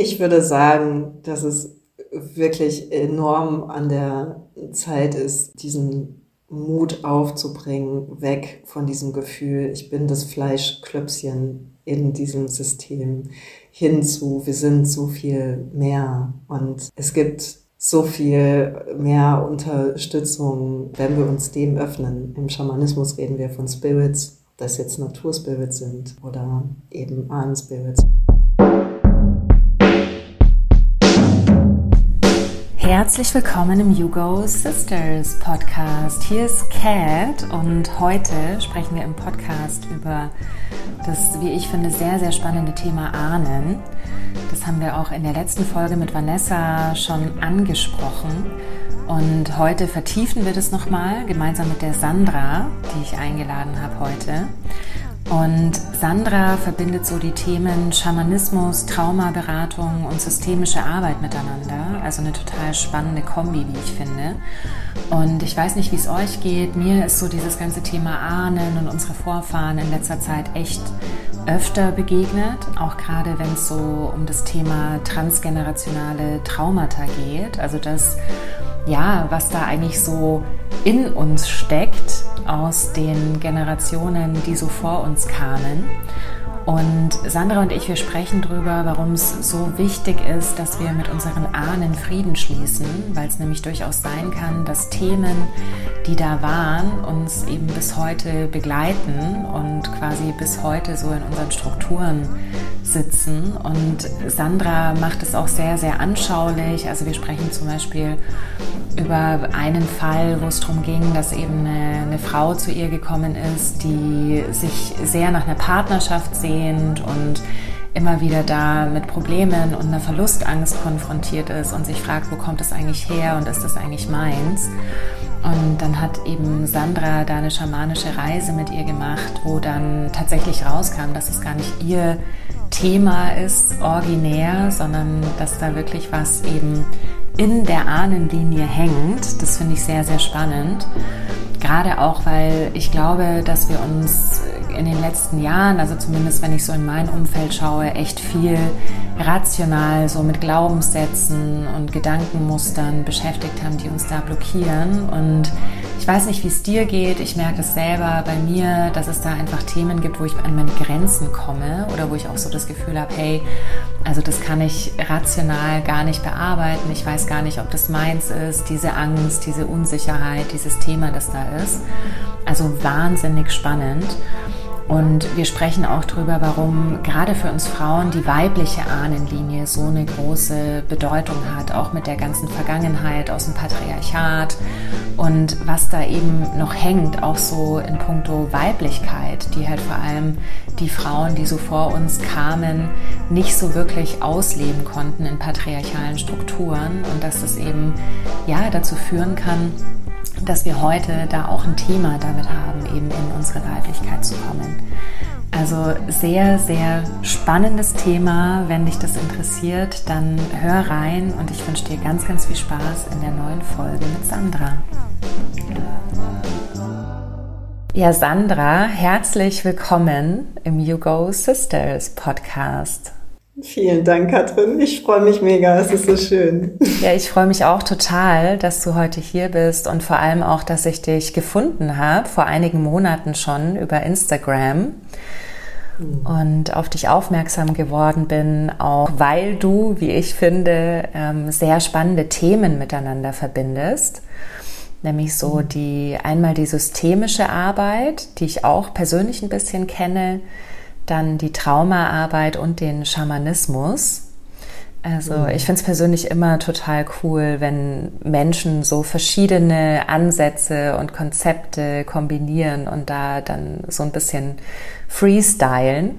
Ich würde sagen, dass es wirklich enorm an der Zeit ist, diesen Mut aufzubringen, weg von diesem Gefühl, ich bin das Fleischklöpschen in diesem System, hinzu, wir sind so viel mehr und es gibt so viel mehr Unterstützung, wenn wir uns dem öffnen. Im Schamanismus reden wir von Spirits, ob das jetzt Naturspirits sind oder eben Ahnenspirits. Herzlich willkommen im Hugo Sisters Podcast. Hier ist Kat und heute sprechen wir im Podcast über das, wie ich finde, sehr, sehr spannende Thema Ahnen. Das haben wir auch in der letzten Folge mit Vanessa schon angesprochen. Und heute vertiefen wir das nochmal gemeinsam mit der Sandra, die ich eingeladen habe heute. Und Sandra verbindet so die Themen Schamanismus, Traumaberatung und systemische Arbeit miteinander. Also eine total spannende Kombi, wie ich finde. Und ich weiß nicht, wie es euch geht. Mir ist so dieses ganze Thema Ahnen und unsere Vorfahren in letzter Zeit echt öfter begegnet. Auch gerade wenn es so um das Thema transgenerationale Traumata geht. Also das, ja, was da eigentlich so in uns steckt aus den Generationen, die so vor uns kamen. Und Sandra und ich, wir sprechen darüber, warum es so wichtig ist, dass wir mit unseren Ahnen Frieden schließen, weil es nämlich durchaus sein kann, dass Themen, die da waren, uns eben bis heute begleiten und quasi bis heute so in unseren Strukturen sitzen. Und Sandra macht es auch sehr, sehr anschaulich. Also wir sprechen zum Beispiel über einen Fall, wo es darum ging, dass eben eine, eine Frau zu ihr gekommen ist, die sich sehr nach einer Partnerschaft sehen sehnt und immer wieder da mit Problemen und einer Verlustangst konfrontiert ist und sich fragt, wo kommt das eigentlich her und ist das eigentlich meins? Und dann hat eben Sandra da eine schamanische Reise mit ihr gemacht, wo dann tatsächlich rauskam, dass es gar nicht ihr Thema ist, originär, sondern dass da wirklich was eben in der Ahnenlinie hängt. Das finde ich sehr, sehr spannend. Gerade auch, weil ich glaube, dass wir uns in den letzten Jahren, also zumindest wenn ich so in mein Umfeld schaue, echt viel rational so mit Glaubenssätzen und Gedankenmustern beschäftigt haben, die uns da blockieren. Und ich weiß nicht, wie es dir geht. Ich merke es selber bei mir, dass es da einfach Themen gibt, wo ich an meine Grenzen komme oder wo ich auch so das Gefühl habe, hey, also das kann ich rational gar nicht bearbeiten. Ich weiß gar nicht, ob das meins ist, diese Angst, diese Unsicherheit, dieses Thema, das da ist. Also wahnsinnig spannend. Und wir sprechen auch darüber, warum gerade für uns Frauen die weibliche Ahnenlinie so eine große Bedeutung hat, auch mit der ganzen Vergangenheit aus dem Patriarchat und was da eben noch hängt, auch so in puncto Weiblichkeit, die halt vor allem die Frauen, die so vor uns kamen, nicht so wirklich ausleben konnten in patriarchalen Strukturen und dass das eben ja dazu führen kann, dass wir heute da auch ein Thema damit haben, eben in unsere Weiblichkeit zu kommen. Also sehr, sehr spannendes Thema. Wenn dich das interessiert, dann hör rein und ich wünsche dir ganz, ganz viel Spaß in der neuen Folge mit Sandra. Ja, Sandra, herzlich willkommen im You Go Sisters Podcast. Vielen Dank, Katrin. Ich freue mich mega. Es ist so schön. Ja, ich freue mich auch total, dass du heute hier bist und vor allem auch, dass ich dich gefunden habe, vor einigen Monaten schon über Instagram und auf dich aufmerksam geworden bin, auch weil du, wie ich finde, ähm, sehr spannende Themen miteinander verbindest. Nämlich so die einmal die systemische Arbeit, die ich auch persönlich ein bisschen kenne, dann die Traumaarbeit und den Schamanismus. Also mhm. ich finde es persönlich immer total cool, wenn Menschen so verschiedene Ansätze und Konzepte kombinieren und da dann so ein bisschen freestylen.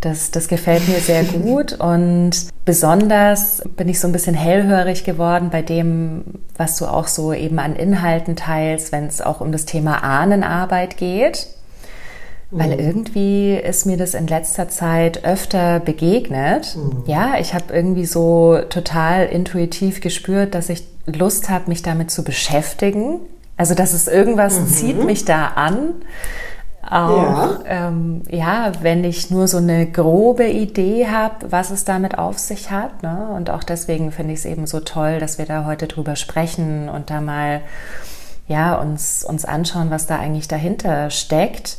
Das, das gefällt mir sehr gut und besonders bin ich so ein bisschen hellhörig geworden bei dem, was du auch so eben an Inhalten teilst, wenn es auch um das Thema Ahnenarbeit geht. Weil mhm. irgendwie ist mir das in letzter Zeit öfter begegnet. Mhm. Ja, ich habe irgendwie so total intuitiv gespürt, dass ich Lust habe, mich damit zu beschäftigen. Also, dass es irgendwas mhm. zieht mich da an. auch, ja. Ähm, ja, wenn ich nur so eine grobe Idee habe, was es damit auf sich hat. Ne? Und auch deswegen finde ich es eben so toll, dass wir da heute drüber sprechen und da mal ja, uns, uns anschauen, was da eigentlich dahinter steckt.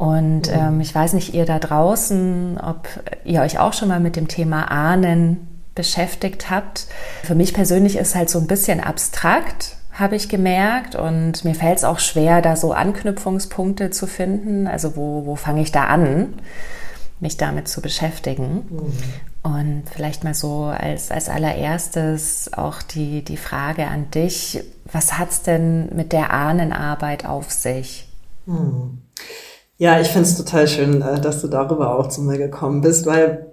Und mhm. ähm, ich weiß nicht, ihr da draußen, ob ihr euch auch schon mal mit dem Thema Ahnen beschäftigt habt. Für mich persönlich ist halt so ein bisschen abstrakt, habe ich gemerkt. Und mir fällt es auch schwer, da so Anknüpfungspunkte zu finden. Also wo, wo fange ich da an, mich damit zu beschäftigen? Mhm. Und vielleicht mal so als, als allererstes auch die, die Frage an dich, was hat es denn mit der Ahnenarbeit auf sich? Mhm. Ja, ich finde es total schön, äh, dass du darüber auch zu mir gekommen bist, weil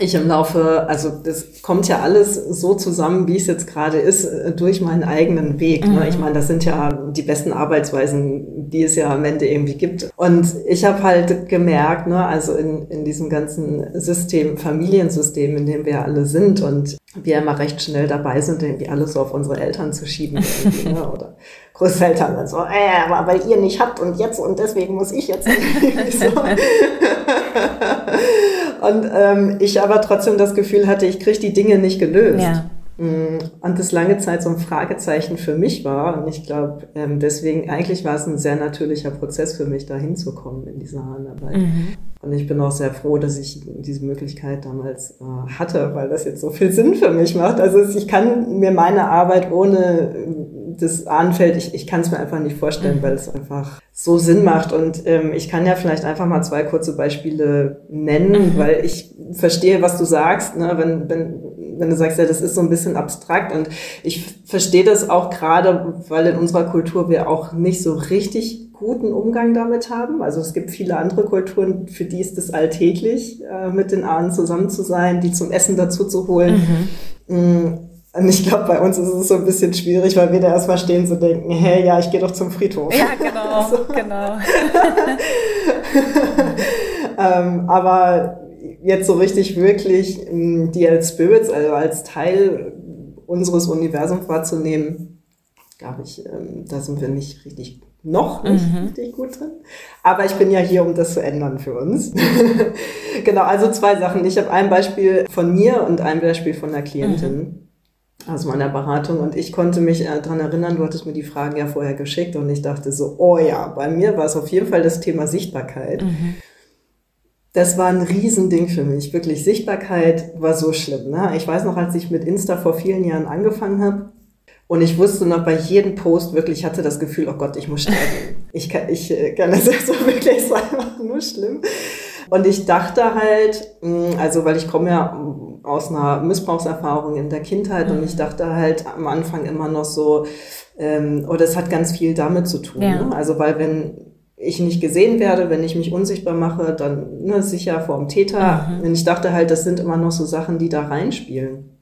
ich im Laufe, also das kommt ja alles so zusammen, wie es jetzt gerade ist, äh, durch meinen eigenen Weg. Ne? Mhm. Ich meine, das sind ja die besten Arbeitsweisen, die es ja am Ende irgendwie gibt. Und ich habe halt gemerkt, ne, also in, in diesem ganzen System, Familiensystem, in dem wir alle sind und wir immer recht schnell dabei sind, irgendwie alles so auf unsere Eltern zu schieben ne? oder Großeltern dann so, äh, aber weil ihr nicht habt und jetzt und deswegen muss ich jetzt. so. Und ähm, ich aber trotzdem das Gefühl hatte, ich kriege die Dinge nicht gelöst. Ja. Mm, und das lange Zeit so ein Fragezeichen für mich war. Und ich glaube, ähm, deswegen, eigentlich war es ein sehr natürlicher Prozess für mich, da hinzukommen in dieser Handarbeit. Mhm. Und ich bin auch sehr froh, dass ich diese Möglichkeit damals äh, hatte, weil das jetzt so viel Sinn für mich macht. Also ich kann mir meine Arbeit ohne das Ahnenfeld, ich, ich kann es mir einfach nicht vorstellen, mhm. weil es einfach so Sinn macht. Und ähm, ich kann ja vielleicht einfach mal zwei kurze Beispiele nennen, mhm. weil ich verstehe, was du sagst. Ne? Wenn, wenn, wenn du sagst, ja, das ist so ein bisschen abstrakt. Und ich verstehe das auch gerade, weil in unserer Kultur wir auch nicht so richtig guten Umgang damit haben. Also es gibt viele andere Kulturen, für die ist es alltäglich, äh, mit den Ahnen zusammen zu sein, die zum Essen dazu zu holen. Mhm. Und ich glaube, bei uns ist es so ein bisschen schwierig, weil wir da erstmal stehen zu denken, hey, ja, ich gehe doch zum Friedhof. Ja, genau, so. genau. ähm, aber jetzt so richtig wirklich ähm, die als Spirits, also als Teil unseres Universums wahrzunehmen, glaube ich, ähm, da sind wir nicht richtig noch nicht mhm. richtig gut drin. Aber ich bin ja hier, um das zu ändern für uns. genau, also zwei Sachen. Ich habe ein Beispiel von mir und ein Beispiel von einer Klientin. Mhm aus meiner Beratung und ich konnte mich äh, daran erinnern, du hattest mir die Fragen ja vorher geschickt und ich dachte so, oh ja, bei mir war es auf jeden Fall das Thema Sichtbarkeit. Mhm. Das war ein Riesending für mich, wirklich. Sichtbarkeit war so schlimm. Ne? Ich weiß noch, als ich mit Insta vor vielen Jahren angefangen habe und ich wusste noch bei jedem Post wirklich, ich hatte das Gefühl, oh Gott, ich muss sterben. Ich kann, ich äh, kann das jetzt so wirklich, einfach nur schlimm. Und ich dachte halt, mm, also weil ich komme ja aus einer Missbrauchserfahrung in der Kindheit mhm. und ich dachte halt am Anfang immer noch so, ähm, oder oh, es hat ganz viel damit zu tun. Ja. Ne? Also weil wenn ich nicht gesehen werde, wenn ich mich unsichtbar mache, dann ne, sicher vor dem Täter. Mhm. Und ich dachte halt, das sind immer noch so Sachen, die da reinspielen.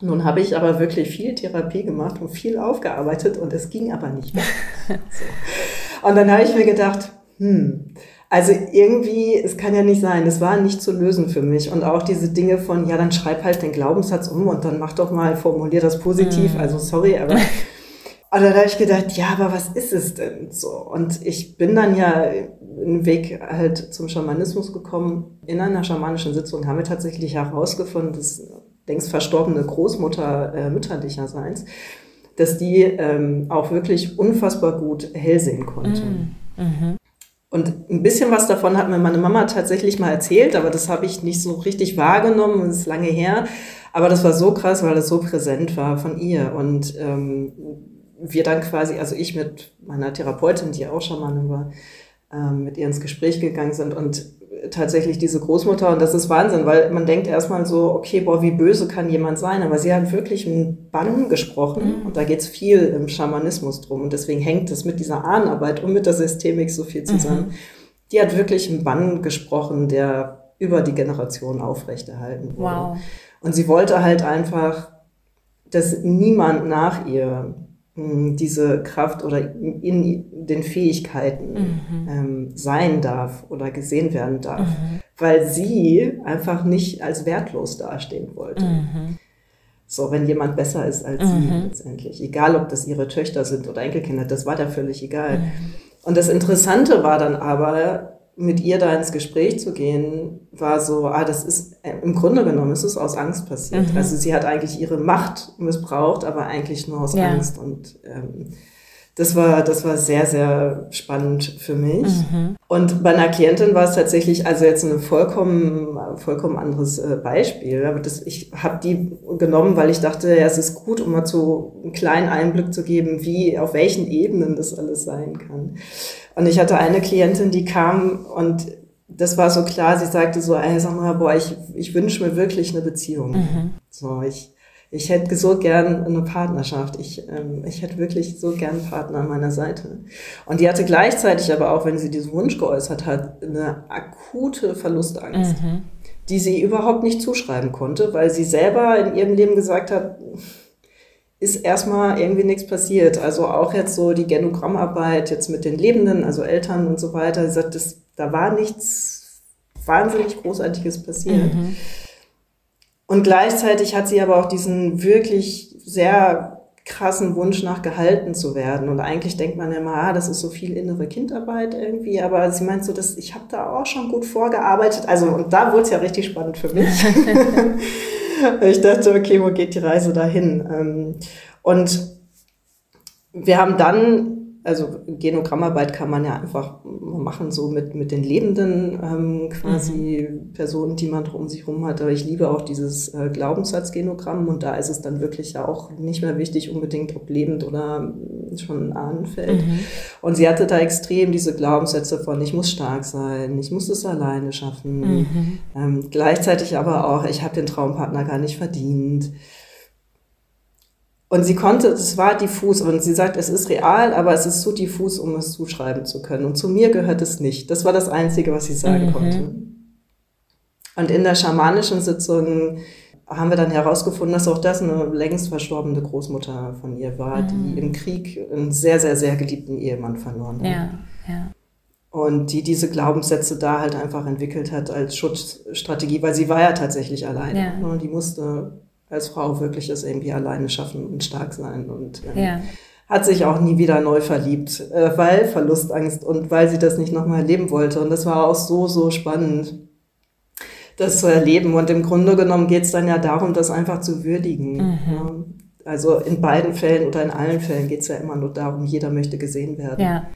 Nun habe ich aber wirklich viel Therapie gemacht und viel aufgearbeitet und es ging aber nicht mehr. so. Und dann habe ich mir gedacht, hm, also irgendwie, es kann ja nicht sein, es war nicht zu lösen für mich. Und auch diese Dinge von, ja, dann schreib halt den Glaubenssatz um und dann mach doch mal, formulier das positiv. Mhm. Also sorry, aber. Und dann habe ich gedacht, ja, aber was ist es denn so? Und ich bin dann ja einen Weg halt zum Schamanismus gekommen. In einer schamanischen Sitzung haben wir tatsächlich herausgefunden, dass längst verstorbene Großmutter äh, mütterlicherseits, dass die ähm, auch wirklich unfassbar gut hell sehen konnte. Mhm. Mhm. Und ein bisschen was davon hat mir meine Mama tatsächlich mal erzählt, aber das habe ich nicht so richtig wahrgenommen, das ist lange her. Aber das war so krass, weil es so präsent war von ihr. Und ähm, wir dann quasi, also ich mit meiner Therapeutin, die auch Schamanin war, ähm, mit ihr ins Gespräch gegangen sind und tatsächlich diese Großmutter und das ist Wahnsinn, weil man denkt erstmal so, okay, boah, wie böse kann jemand sein, aber sie hat wirklich einen Bann gesprochen mhm. und da geht's viel im Schamanismus drum und deswegen hängt es mit dieser Ahnenarbeit und mit der Systemik so viel zusammen. Mhm. Die hat wirklich einen Bann gesprochen, der über die Generation aufrechterhalten wurde. Wow. Und sie wollte halt einfach, dass niemand nach ihr diese Kraft oder in den Fähigkeiten mhm. ähm, sein darf oder gesehen werden darf, mhm. weil sie einfach nicht als wertlos dastehen wollte. Mhm. So, wenn jemand besser ist als sie mhm. letztendlich, egal ob das ihre Töchter sind oder Enkelkinder, das war da völlig egal. Mhm. Und das Interessante war dann aber, mit ihr da ins Gespräch zu gehen, war so, ah, das ist, äh, im Grunde genommen ist es aus Angst passiert. Mhm. Also sie hat eigentlich ihre Macht missbraucht, aber eigentlich nur aus ja. Angst. Und ähm, das war, das war sehr, sehr spannend für mich. Mhm. Und bei einer Klientin war es tatsächlich, also jetzt ein vollkommen, vollkommen anderes äh, Beispiel. Aber das, ich habe die genommen, weil ich dachte, ja, es ist gut, um mal so einen kleinen Einblick zu geben, wie, auf welchen Ebenen das alles sein kann. Und ich hatte eine Klientin, die kam und das war so klar, sie sagte so, ey, sag mal, boah, ich, ich wünsche mir wirklich eine Beziehung. Mhm. So, ich, ich hätte so gern eine Partnerschaft. Ich, ähm, ich hätte wirklich so gern einen Partner an meiner Seite. Und die hatte gleichzeitig aber auch, wenn sie diesen Wunsch geäußert hat, eine akute Verlustangst, mhm. die sie überhaupt nicht zuschreiben konnte, weil sie selber in ihrem Leben gesagt hat, ist erstmal irgendwie nichts passiert. Also auch jetzt so die Genogrammarbeit jetzt mit den Lebenden, also Eltern und so weiter, sie sagt, das, da war nichts wahnsinnig Großartiges passiert. Mhm. Und gleichzeitig hat sie aber auch diesen wirklich sehr krassen Wunsch nach gehalten zu werden. Und eigentlich denkt man immer, ah, das ist so viel innere Kindarbeit irgendwie. Aber sie meint so, dass ich habe da auch schon gut vorgearbeitet. Also und da wurde es ja richtig spannend für mich. ich dachte, okay, wo geht die Reise dahin? Ähm, und wir haben dann also Genogrammarbeit kann man ja einfach machen, so mit, mit den lebenden ähm, quasi mhm. Personen, die man um sich herum hat. Aber ich liebe auch dieses äh, Glaubenssatzgenogramm und da ist es dann wirklich ja auch nicht mehr wichtig unbedingt, ob lebend oder schon Ahnenfeld. Mhm. Und sie hatte da extrem diese Glaubenssätze von, ich muss stark sein, ich muss es alleine schaffen. Mhm. Ähm, gleichzeitig aber auch, ich habe den Traumpartner gar nicht verdient. Und sie konnte, es war diffus und sie sagt, es ist real, aber es ist zu diffus, um es zuschreiben zu können. Und zu mir gehört es nicht. Das war das Einzige, was sie sagen mhm. konnte. Und in der schamanischen Sitzung haben wir dann herausgefunden, dass auch das eine längst verstorbene Großmutter von ihr war, mhm. die im Krieg einen sehr, sehr, sehr geliebten Ehemann verloren hat. Ja, ja. Und die diese Glaubenssätze da halt einfach entwickelt hat als Schutzstrategie, weil sie war ja tatsächlich alleine. Ja. Und die musste als Frau wirklich es irgendwie alleine schaffen und stark sein und ähm, ja. hat sich auch nie wieder neu verliebt, äh, weil Verlustangst und weil sie das nicht nochmal erleben wollte. Und das war auch so, so spannend, das zu erleben. Und im Grunde genommen geht es dann ja darum, das einfach zu würdigen. Mhm. Ja. Also in beiden Fällen oder in allen Fällen geht es ja immer nur darum, jeder möchte gesehen werden. Ja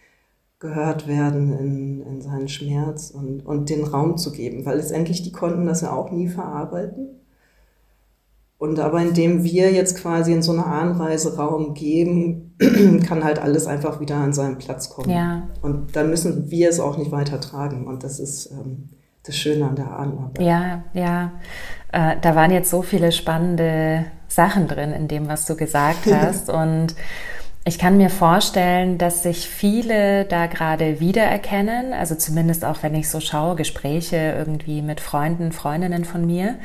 gehört werden in, in seinen Schmerz und, und den Raum zu geben, weil letztendlich die konnten das ja auch nie verarbeiten. Und aber indem wir jetzt quasi in so einen Anreiseraum geben, kann halt alles einfach wieder an seinen Platz kommen. Ja. Und dann müssen wir es auch nicht weiter tragen. Und das ist ähm, das Schöne an der Ahnenarbeit. Ja, ja. Äh, da waren jetzt so viele spannende Sachen drin in dem, was du gesagt hast. Und ich kann mir vorstellen, dass sich viele da gerade wiedererkennen. Also zumindest auch, wenn ich so schaue, Gespräche irgendwie mit Freunden, Freundinnen von mir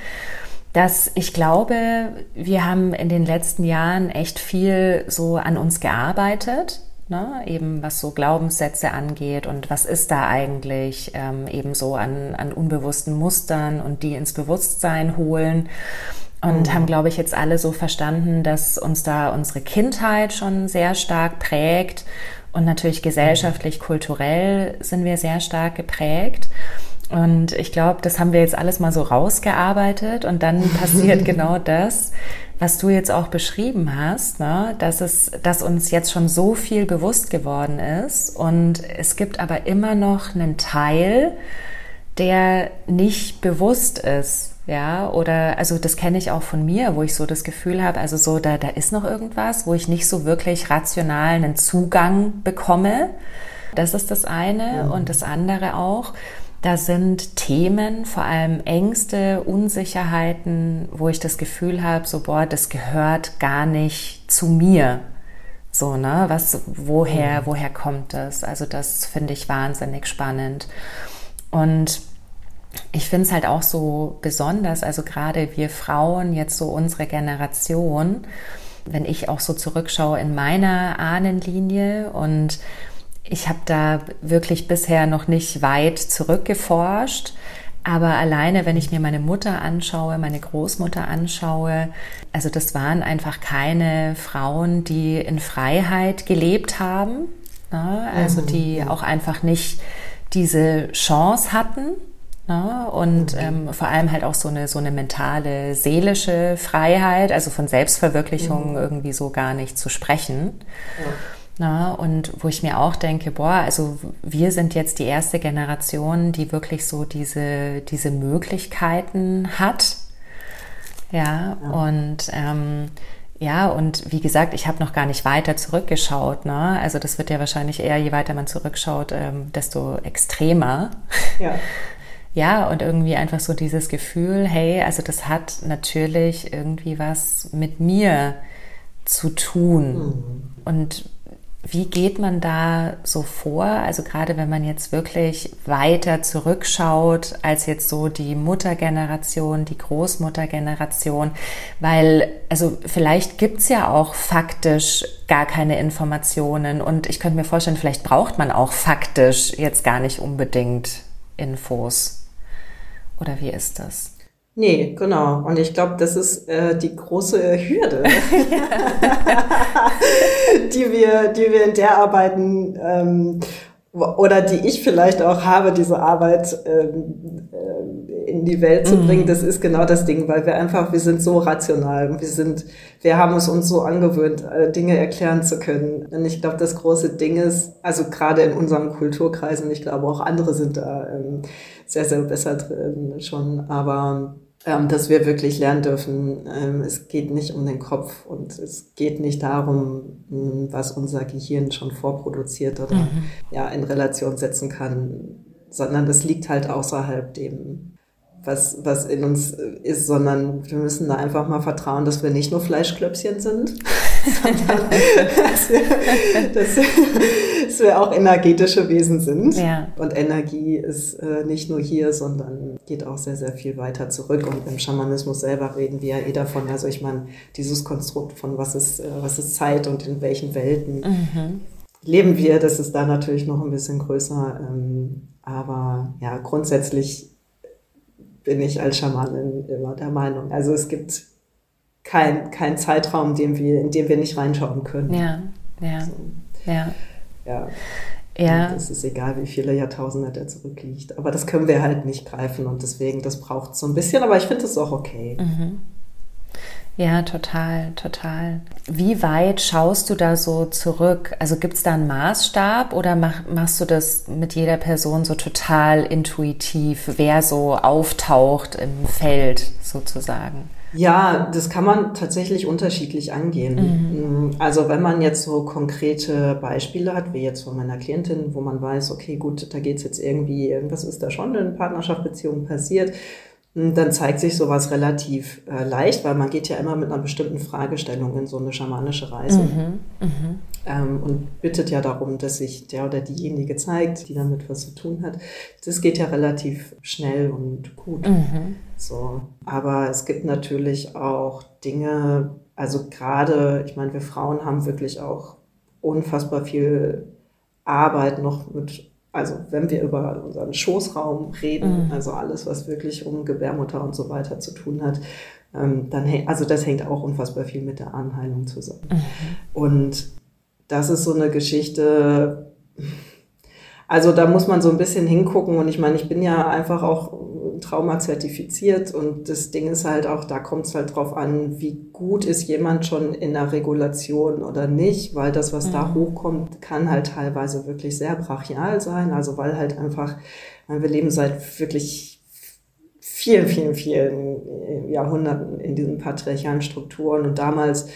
dass ich glaube, wir haben in den letzten Jahren echt viel so an uns gearbeitet, ne? eben was so Glaubenssätze angeht und was ist da eigentlich ähm, eben so an, an unbewussten Mustern und die ins Bewusstsein holen. Und mhm. haben, glaube ich, jetzt alle so verstanden, dass uns da unsere Kindheit schon sehr stark prägt und natürlich gesellschaftlich, kulturell sind wir sehr stark geprägt. Und ich glaube, das haben wir jetzt alles mal so rausgearbeitet und dann passiert genau das, was du jetzt auch beschrieben hast, ne? dass es, dass uns jetzt schon so viel bewusst geworden ist und es gibt aber immer noch einen Teil, der nicht bewusst ist. Ja, oder also das kenne ich auch von mir, wo ich so das Gefühl habe, also so, da, da ist noch irgendwas, wo ich nicht so wirklich rational einen Zugang bekomme. Das ist das eine. Mhm. Und das andere auch, da sind Themen, vor allem Ängste, Unsicherheiten, wo ich das Gefühl habe, so boah, das gehört gar nicht zu mir. So, ne? Was, woher, mhm. woher kommt das? Also das finde ich wahnsinnig spannend. Und ich finde es halt auch so besonders, also gerade wir Frauen, jetzt so unsere Generation, wenn ich auch so zurückschaue in meiner Ahnenlinie und ich habe da wirklich bisher noch nicht weit zurückgeforscht. Aber alleine, wenn ich mir meine Mutter anschaue, meine Großmutter anschaue, also das waren einfach keine Frauen, die in Freiheit gelebt haben. ne? also mhm. die auch einfach nicht diese Chance hatten. Ne? Und mhm. ähm, vor allem halt auch so eine, so eine mentale, seelische Freiheit, also von Selbstverwirklichung mhm. irgendwie so gar nicht zu sprechen. Ja. Na, und wo ich mir auch denke, boah, also wir sind jetzt die erste Generation, die wirklich so diese, diese Möglichkeiten hat. Ja, ja. und ähm, ja, und wie gesagt, ich habe noch gar nicht weiter zurückgeschaut. Ne? Also das wird ja wahrscheinlich eher, je weiter man zurückschaut, ähm, desto extremer. Ja. ja, und irgendwie einfach so dieses Gefühl, hey, also das hat natürlich irgendwie was mit mir zu tun. Mhm. Und wie geht man da so vor? Also gerade wenn man jetzt wirklich weiter zurückschaut als jetzt so die Muttergeneration, die Großmuttergeneration, weil also vielleicht gibt's ja auch faktisch gar keine Informationen und ich könnte mir vorstellen, vielleicht braucht man auch faktisch jetzt gar nicht unbedingt Infos. Oder wie ist das? Nee, genau. Und ich glaube, das ist äh, die große Hürde, die, wir, die wir in der arbeiten ähm, oder die ich vielleicht auch habe, diese Arbeit ähm, äh, in die Welt zu bringen, mhm. das ist genau das Ding, weil wir einfach, wir sind so rational, wir sind, wir haben es uns so angewöhnt, äh, Dinge erklären zu können. Und ich glaube, das große Ding ist, also gerade in unseren Kulturkreisen, ich glaube auch andere sind da ähm, sehr, sehr besser drin schon, aber ähm, dass wir wirklich lernen dürfen, ähm, es geht nicht um den Kopf und es geht nicht darum, hm, was unser Gehirn schon vorproduziert oder mhm. ja, in Relation setzen kann, sondern das liegt halt außerhalb dem, was, was in uns ist, sondern wir müssen da einfach mal vertrauen, dass wir nicht nur Fleischklöpschen sind, sondern dass wir, dass, dass wir auch energetische Wesen sind. Ja. Und Energie ist äh, nicht nur hier, sondern geht auch sehr, sehr viel weiter zurück. Und im Schamanismus selber reden wir ja eh davon. Also ich meine, dieses Konstrukt von was ist, äh, was ist Zeit und in welchen Welten mhm. leben wir, das ist da natürlich noch ein bisschen größer. Ähm, aber ja, grundsätzlich bin ich als Schamanin immer der Meinung. Also es gibt kein, kein Zeitraum, den wir, in dem wir nicht reinschauen können. Ja, ja, so. ja. Ja. Ja. es ist egal, wie viele Jahrtausende der zurückliegt. Aber das können wir halt nicht greifen und deswegen, das braucht so ein bisschen, aber ich finde es auch okay. Mhm. Ja, total, total. Wie weit schaust du da so zurück? Also gibt es da einen Maßstab oder mach, machst du das mit jeder Person so total intuitiv, wer so auftaucht im Feld sozusagen? Ja, das kann man tatsächlich unterschiedlich angehen. Mhm. Also wenn man jetzt so konkrete Beispiele hat, wie jetzt von meiner Klientin, wo man weiß, okay, gut, da geht's jetzt irgendwie, irgendwas ist da schon in Partnerschaft, Beziehung passiert, hm, dann zeigt sich sowas relativ äh, leicht, weil man geht ja immer mit einer bestimmten Fragestellung in so eine schamanische Reise mhm, mh. Ähm, und bittet ja darum, dass sich der oder diejenige zeigt, die damit was zu tun hat. Das geht ja relativ schnell und gut. Mhm. So, aber es gibt natürlich auch Dinge, also gerade, ich meine, wir Frauen haben wirklich auch unfassbar viel Arbeit noch mit also wenn wir über unseren Schoßraum reden, mhm. also alles, was wirklich um Gebärmutter und so weiter zu tun hat, ähm, dann, also das hängt auch unfassbar viel mit der Anheilung zusammen. Mhm. Und das ist so eine Geschichte, also da muss man so ein bisschen hingucken und ich meine, ich bin ja einfach auch Trauma zertifiziert und das Ding ist halt auch, da kommt es halt drauf an, wie gut ist jemand schon in der Regulation oder nicht, weil das, was mhm. da hochkommt, kann halt teilweise wirklich sehr brachial sein, also weil halt einfach, wir leben seit wirklich vielen, vielen, vielen Jahrhunderten in diesen patriarchalen Strukturen und damals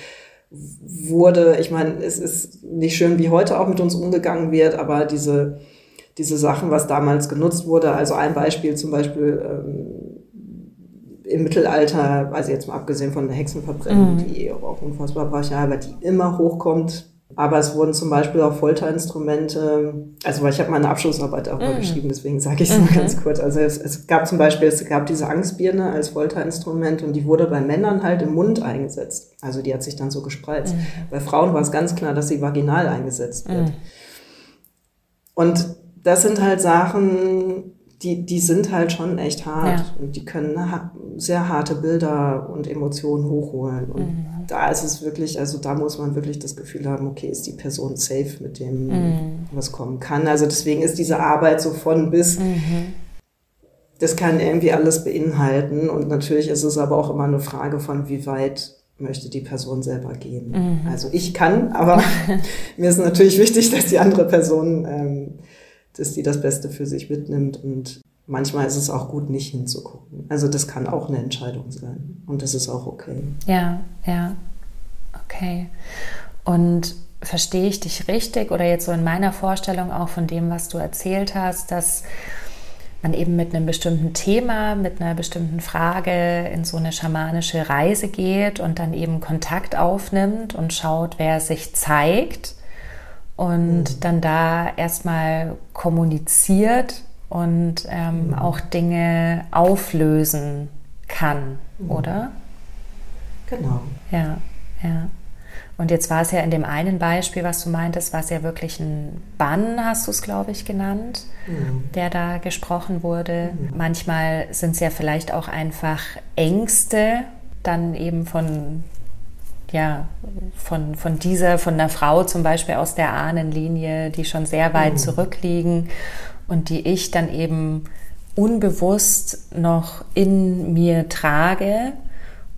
wurde, ich meine, es ist nicht schön, wie heute auch mit uns umgegangen wird, aber diese diese Sachen, was damals genutzt wurde. Also ein Beispiel zum Beispiel ähm, im Mittelalter, also jetzt mal abgesehen von der Hexenverbrennung, mhm. die auch unfassbar brachial, aber die immer hochkommt. Aber es wurden zum Beispiel auch Folterinstrumente, also weil ich habe meine Abschlussarbeit darüber mhm. geschrieben, deswegen sage ich es mhm. mal ganz kurz. Also es, es, gab zum Beispiel, es gab diese Angstbirne als Folterinstrument und die wurde bei Männern halt im Mund eingesetzt. Also die hat sich dann so gespreizt. Mhm. Bei Frauen war es ganz klar, dass sie vaginal eingesetzt wird. Mhm. Und das sind halt Sachen, die, die sind halt schon echt hart. Ja. Und die können sehr harte Bilder und Emotionen hochholen. Und mhm. Da ist es wirklich, also da muss man wirklich das Gefühl haben, okay, ist die Person safe mit dem, mhm. was kommen kann. Also deswegen ist diese Arbeit so von bis. Mhm. Das kann irgendwie alles beinhalten. Und natürlich ist es aber auch immer eine Frage von, wie weit möchte die Person selber gehen. Mhm. Also ich kann, aber mir ist natürlich wichtig, dass die andere Person ähm, dass die das Beste für sich mitnimmt. Und manchmal ist es auch gut, nicht hinzugucken. Also das kann auch eine Entscheidung sein. Und das ist auch okay. Ja, ja. Okay. Und verstehe ich dich richtig oder jetzt so in meiner Vorstellung auch von dem, was du erzählt hast, dass man eben mit einem bestimmten Thema, mit einer bestimmten Frage in so eine schamanische Reise geht und dann eben Kontakt aufnimmt und schaut, wer sich zeigt und mhm. dann da erstmal kommuniziert und ähm, mhm. auch Dinge auflösen kann, mhm. oder? Genau. Ja, ja. Und jetzt war es ja in dem einen Beispiel, was du meintest, war es ja wirklich ein Bann, hast du es, glaube ich, genannt, mhm. der da gesprochen wurde. Mhm. Manchmal sind es ja vielleicht auch einfach Ängste, dann eben von ja, von, von dieser, von einer Frau zum Beispiel aus der Ahnenlinie, die schon sehr weit mhm. zurückliegen und die ich dann eben unbewusst noch in mir trage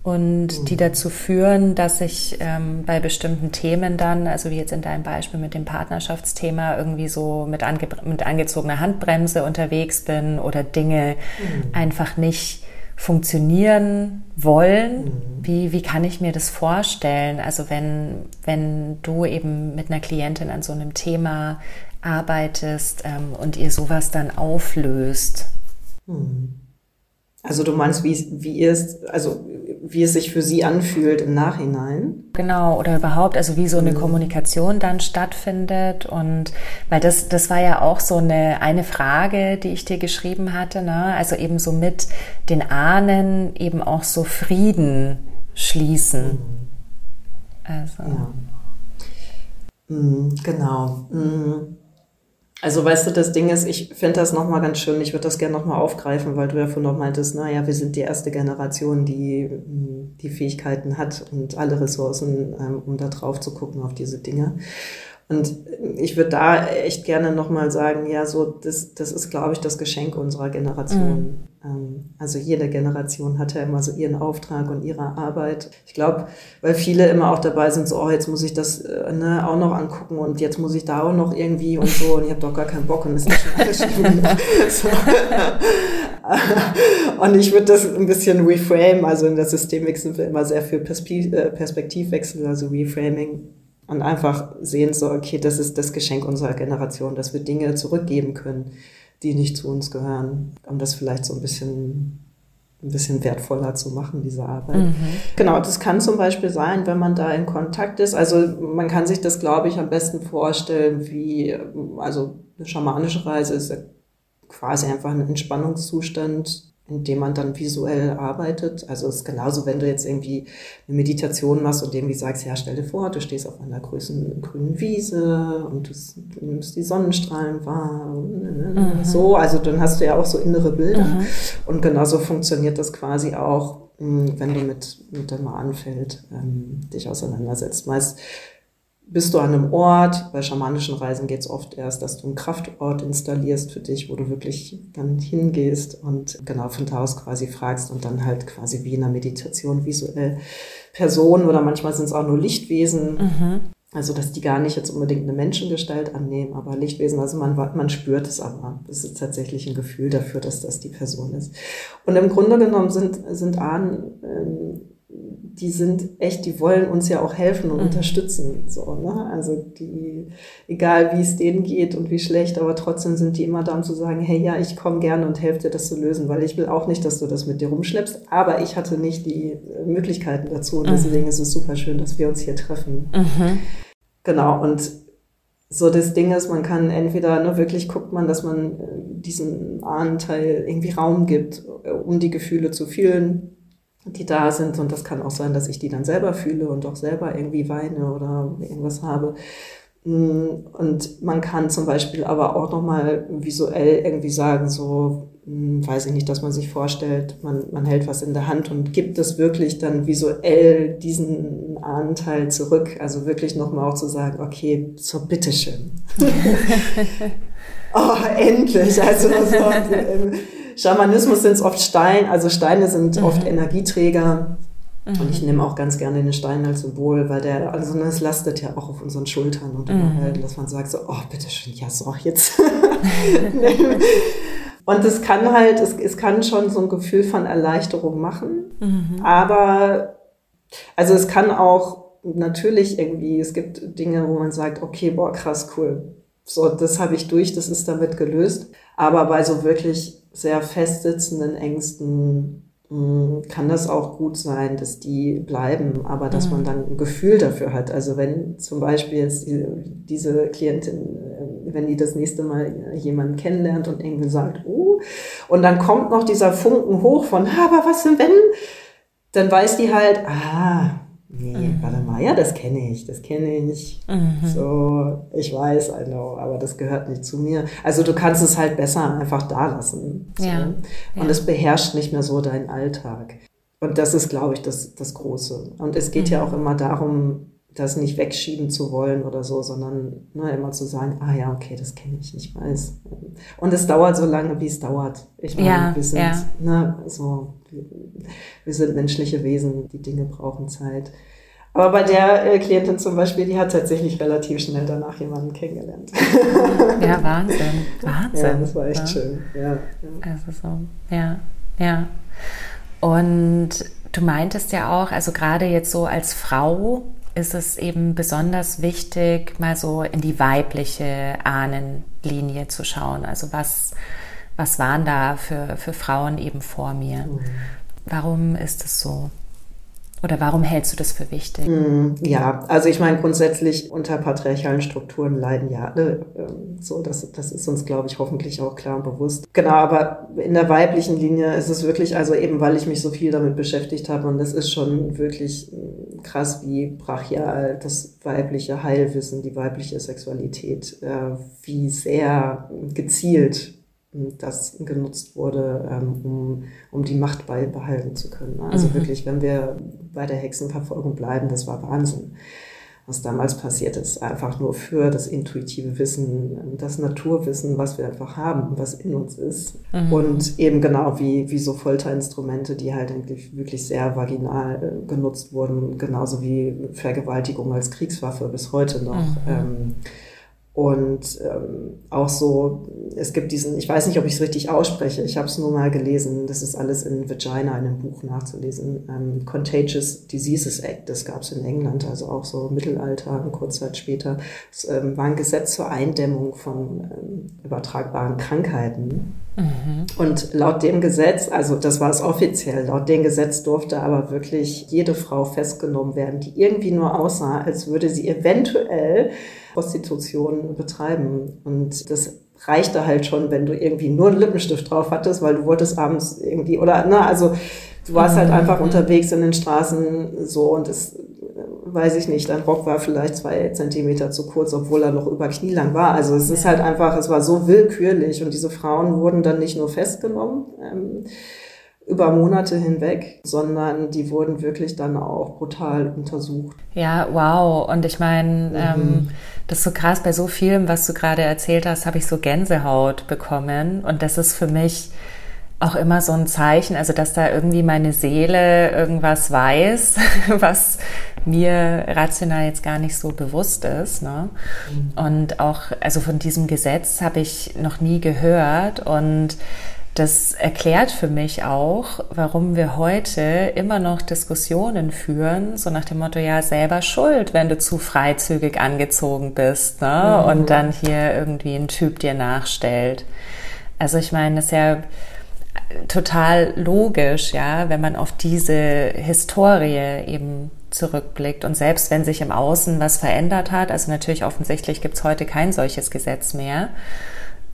und mhm. die dazu führen, dass ich ähm, bei bestimmten Themen dann, also wie jetzt in deinem Beispiel mit dem Partnerschaftsthema, irgendwie so mit, ange mit angezogener Handbremse unterwegs bin oder Dinge mhm. einfach nicht funktionieren wollen. Mhm. Wie, wie kann ich mir das vorstellen? Also wenn, wenn du eben mit einer Klientin an so einem Thema arbeitest ähm, und ihr sowas dann auflöst. Mhm. Also du meinst, wie, wie ihr es, also wie es sich für sie anfühlt im Nachhinein. Genau, oder überhaupt, also wie so eine mhm. Kommunikation dann stattfindet. Und weil das, das war ja auch so eine, eine Frage, die ich dir geschrieben hatte, ne? Also eben so mit den Ahnen eben auch so Frieden schließen. Mhm. Also. Ja. Mhm, genau. Mhm. Also weißt du, das Ding ist, ich finde das nochmal ganz schön, ich würde das gerne nochmal aufgreifen, weil du ja vorhin noch meintest, naja, wir sind die erste Generation, die hm, die Fähigkeiten hat und alle Ressourcen, ähm, um da drauf zu gucken auf diese Dinge. Und ich würde da echt gerne nochmal sagen, ja, so, das, das ist, glaube ich, das Geschenk unserer Generation. Mhm. Also jede Generation hat ja immer so ihren Auftrag und ihre Arbeit. Ich glaube, weil viele immer auch dabei sind, so, oh, jetzt muss ich das äh, ne, auch noch angucken und jetzt muss ich da auch noch irgendwie und so und ich habe doch gar keinen Bock und das ist schon alles schlimm. so. und ich würde das ein bisschen reframe, also in der Systemik sind wir immer sehr für äh, Perspektivwechsel, also Reframing und einfach sehen so, okay, das ist das Geschenk unserer Generation, dass wir Dinge zurückgeben können, die nicht zu uns gehören, um das vielleicht so ein bisschen ein bisschen wertvoller zu machen, diese Arbeit. Mhm. Genau, das kann zum Beispiel sein, wenn man da in Kontakt ist. Also man kann sich das, glaube ich, am besten vorstellen, wie, also eine schamanische Reise ist quasi einfach ein Entspannungszustand, indem man dann visuell arbeitet. Also es ist genauso, wenn du jetzt irgendwie eine Meditation machst und irgendwie sagst, ja, stell dir vor, du stehst auf einer grünen, grünen Wiese und du, du nimmst die Sonnenstrahlen wahr. Mhm. So, also dann hast du ja auch so innere Bilder. Mhm. Und genauso funktioniert das quasi auch, hm, wenn du mit, mit dem Anfeld ähm, dich auseinandersetzt. Meist bist du an einem Ort, bei schamanischen Reisen geht es oft erst, dass du einen Kraftort installierst für dich, wo du wirklich dann hingehst und genau von da aus quasi fragst und dann halt quasi wie in einer Meditation visuell Personen oder manchmal sind es auch nur Lichtwesen. Mhm. Also, dass die gar nicht jetzt unbedingt eine Menschengestalt annehmen, aber Lichtwesen, also man, man spürt es aber. Es ist tatsächlich ein Gefühl dafür, dass das die Person ist. Und im Grunde genommen sind, sind Ahnen ähm, die sind echt, die wollen uns ja auch helfen und mhm. unterstützen. So, ne? Also die, egal wie es denen geht und wie schlecht, aber trotzdem sind die immer da, um zu sagen, hey ja, ich komme gerne und helfe dir, das zu lösen, weil ich will auch nicht, dass du das mit dir rumschleppst, aber ich hatte nicht die Möglichkeiten dazu und mhm. deswegen ist es super schön, dass wir uns hier treffen. Mhm. Genau, und so das Ding ist, man kann entweder ne, wirklich guckt man, dass man äh, diesen Ahnenteil irgendwie Raum gibt, äh, um die Gefühle zu fühlen die da sind. Und das kann auch sein, dass ich die dann selber fühle und auch selber irgendwie weine oder irgendwas habe. Mm, und man kann zum Beispiel aber auch nochmal visuell irgendwie sagen, so, hm, weiß ich nicht, dass man sich vorstellt, man, man hält was in der Hand und gibt es wirklich dann visuell diesen Anteil zurück. Also wirklich nochmal auch zu sagen, okay, so bitteschön. oh, endlich. Also so, Schamanismus sind es oft Steine, also Steine sind mhm. oft Energieträger. Mhm. Und ich nehme auch ganz gerne den Stein als Symbol, weil der, also das lastet ja auch auf unseren Schultern und mhm. dass man sagt so, oh, bitteschön, ja, so, jetzt. und es kann halt, es, es kann schon so ein Gefühl von Erleichterung machen, mhm. aber, also es kann auch natürlich irgendwie, es gibt Dinge, wo man sagt, okay, boah, krass, cool. So, das habe ich durch, das ist damit gelöst. Aber bei so wirklich sehr festsitzenden Ängsten hm, kann das auch gut sein, dass die bleiben, aber dass mhm. man dann ein Gefühl dafür hat. Also wenn zum Beispiel jetzt die, diese Klientin, äh, wenn die das nächste Mal jemanden kennenlernt und irgendwie sagt, oh, und dann kommt noch dieser Funken hoch von, aber was denn wenn? Dann weiß die halt, ah, Nee, mhm. warte mal, ja, das kenne ich, das kenne ich. Mhm. So, ich weiß, I know, aber das gehört nicht zu mir. Also du kannst es halt besser einfach da lassen. So. Ja. Und ja. es beherrscht nicht mehr so deinen Alltag. Und das ist, glaube ich, das, das Große. Und es geht mhm. ja auch immer darum, das nicht wegschieben zu wollen oder so, sondern ne, immer zu sagen, ah ja, okay, das kenne ich, ich weiß. Und es dauert so lange, wie es dauert. Ich meine, ja, wir sind, ja. ne, so, wir sind menschliche Wesen, die Dinge brauchen Zeit. Aber bei der äh, Klientin zum Beispiel, die hat tatsächlich relativ schnell danach jemanden kennengelernt. Ja, Wahnsinn. Wahnsinn. Ja, das war echt ja. schön. Ja, ja. Also so, ja, ja. Und du meintest ja auch, also gerade jetzt so als Frau ist es eben besonders wichtig, mal so in die weibliche Ahnenlinie zu schauen. Also was, was waren da für, für Frauen eben vor mir? Mhm. Warum ist es so? Oder warum hältst du das für wichtig? Mm, ja, also ich meine, grundsätzlich unter patriarchalen Strukturen leiden ja alle. Ähm, so, das, das ist uns, glaube ich, hoffentlich auch klar und bewusst. Genau, aber in der weiblichen Linie ist es wirklich, also eben weil ich mich so viel damit beschäftigt habe und das ist schon wirklich mm, krass, wie brachial das weibliche Heilwissen, die weibliche Sexualität, äh, wie sehr gezielt das genutzt wurde, ähm, um, um die Macht beibehalten zu können. Also mhm. wirklich, wenn wir bei der Hexenverfolgung bleiben, das war Wahnsinn, was damals passiert ist. Einfach nur für das intuitive Wissen, das Naturwissen, was wir einfach haben, was in uns ist. Mhm. Und eben genau wie, wie so Folterinstrumente, die halt eigentlich wirklich sehr vaginal äh, genutzt wurden, genauso wie Vergewaltigung als Kriegswaffe bis heute noch. Mhm. Ähm, und ähm, auch so, es gibt diesen, ich weiß nicht, ob ich es richtig ausspreche, ich habe es nur mal gelesen, das ist alles in Vagina, in einem Buch nachzulesen. Ähm, Contagious Diseases Act, das gab es in England, also auch so Mittelalter und kurz Zeit später. Es ähm, war ein Gesetz zur Eindämmung von ähm, übertragbaren Krankheiten. Mhm. Und laut dem Gesetz, also das war es offiziell, laut dem Gesetz durfte aber wirklich jede Frau festgenommen werden, die irgendwie nur aussah, als würde sie eventuell Prostitution betreiben. Und das reichte halt schon, wenn du irgendwie nur einen Lippenstift drauf hattest, weil du wolltest abends irgendwie, oder, na, also du warst halt einfach mhm. unterwegs in den Straßen so und es, weiß ich nicht, dein Rock war vielleicht zwei Zentimeter zu kurz, obwohl er noch über Knie lang war. Also es ist halt einfach, es war so willkürlich und diese Frauen wurden dann nicht nur festgenommen, ähm, über Monate hinweg, sondern die wurden wirklich dann auch brutal untersucht. Ja, wow. Und ich meine, mhm. ähm, das ist so krass, bei so vielem, was du gerade erzählt hast, habe ich so Gänsehaut bekommen. Und das ist für mich auch immer so ein Zeichen, also dass da irgendwie meine Seele irgendwas weiß, was mir rational jetzt gar nicht so bewusst ist. Ne? Mhm. Und auch, also von diesem Gesetz habe ich noch nie gehört und das erklärt für mich auch, warum wir heute immer noch Diskussionen führen, so nach dem Motto, ja, selber schuld, wenn du zu freizügig angezogen bist ne? Mhm. und dann hier irgendwie ein Typ dir nachstellt. Also ich meine, das ist ja total logisch, ja, wenn man auf diese Historie eben zurückblickt. Und selbst wenn sich im Außen was verändert hat, also natürlich offensichtlich gibt es heute kein solches Gesetz mehr,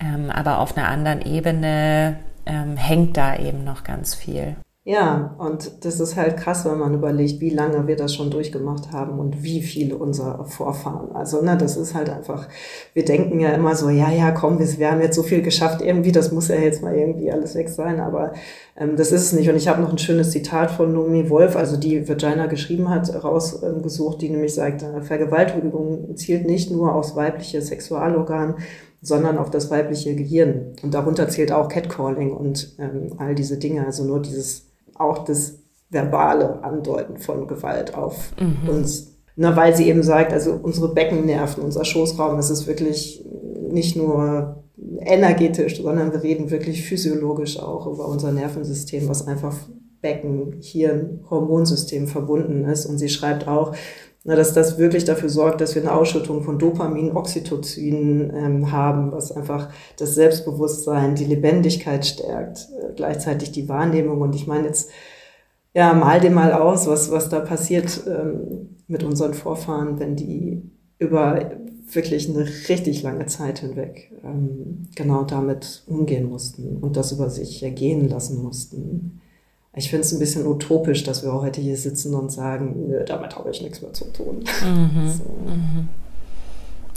ähm, aber auf einer anderen Ebene ähm, hängt da eben noch ganz viel. Ja, und das ist halt krass, wenn man überlegt, wie lange wir das schon durchgemacht haben und wie viele unserer Vorfahren. Also, ne, das ist halt einfach, wir denken ja immer so, ja, ja, komm, wir, wir haben jetzt so viel geschafft, irgendwie, das muss ja jetzt mal irgendwie alles weg sein, aber ähm, das ist es nicht. Und ich habe noch ein schönes Zitat von Nomi Wolf, also die Virginia geschrieben hat, rausgesucht, die nämlich sagt, äh, Vergewaltigung zielt nicht nur aufs weibliche Sexualorgan, sondern auf das weibliche Gehirn. Und darunter zählt auch Catcalling und ähm, all diese Dinge, also nur dieses auch das verbale Andeuten von Gewalt auf mhm. uns. Na, weil sie eben sagt, also unsere Beckennerven, unser Schoßraum, das ist wirklich nicht nur energetisch, sondern wir reden wirklich physiologisch auch über unser Nervensystem, was einfach Becken, Hirn, Hormonsystem verbunden ist. Und sie schreibt auch, dass das wirklich dafür sorgt, dass wir eine Ausschüttung von Dopamin, Oxytocin ähm, haben, was einfach das Selbstbewusstsein, die Lebendigkeit stärkt, äh, gleichzeitig die Wahrnehmung. Und ich meine jetzt, ja, mal dir mal aus, was, was da passiert ähm, mit unseren Vorfahren, wenn die über wirklich eine richtig lange Zeit hinweg ähm, genau damit umgehen mussten und das über sich ergehen lassen mussten. Ich finde es ein bisschen utopisch, dass wir heute hier sitzen und sagen, nö, damit habe ich nichts mehr zu tun. Mhm, so. mhm.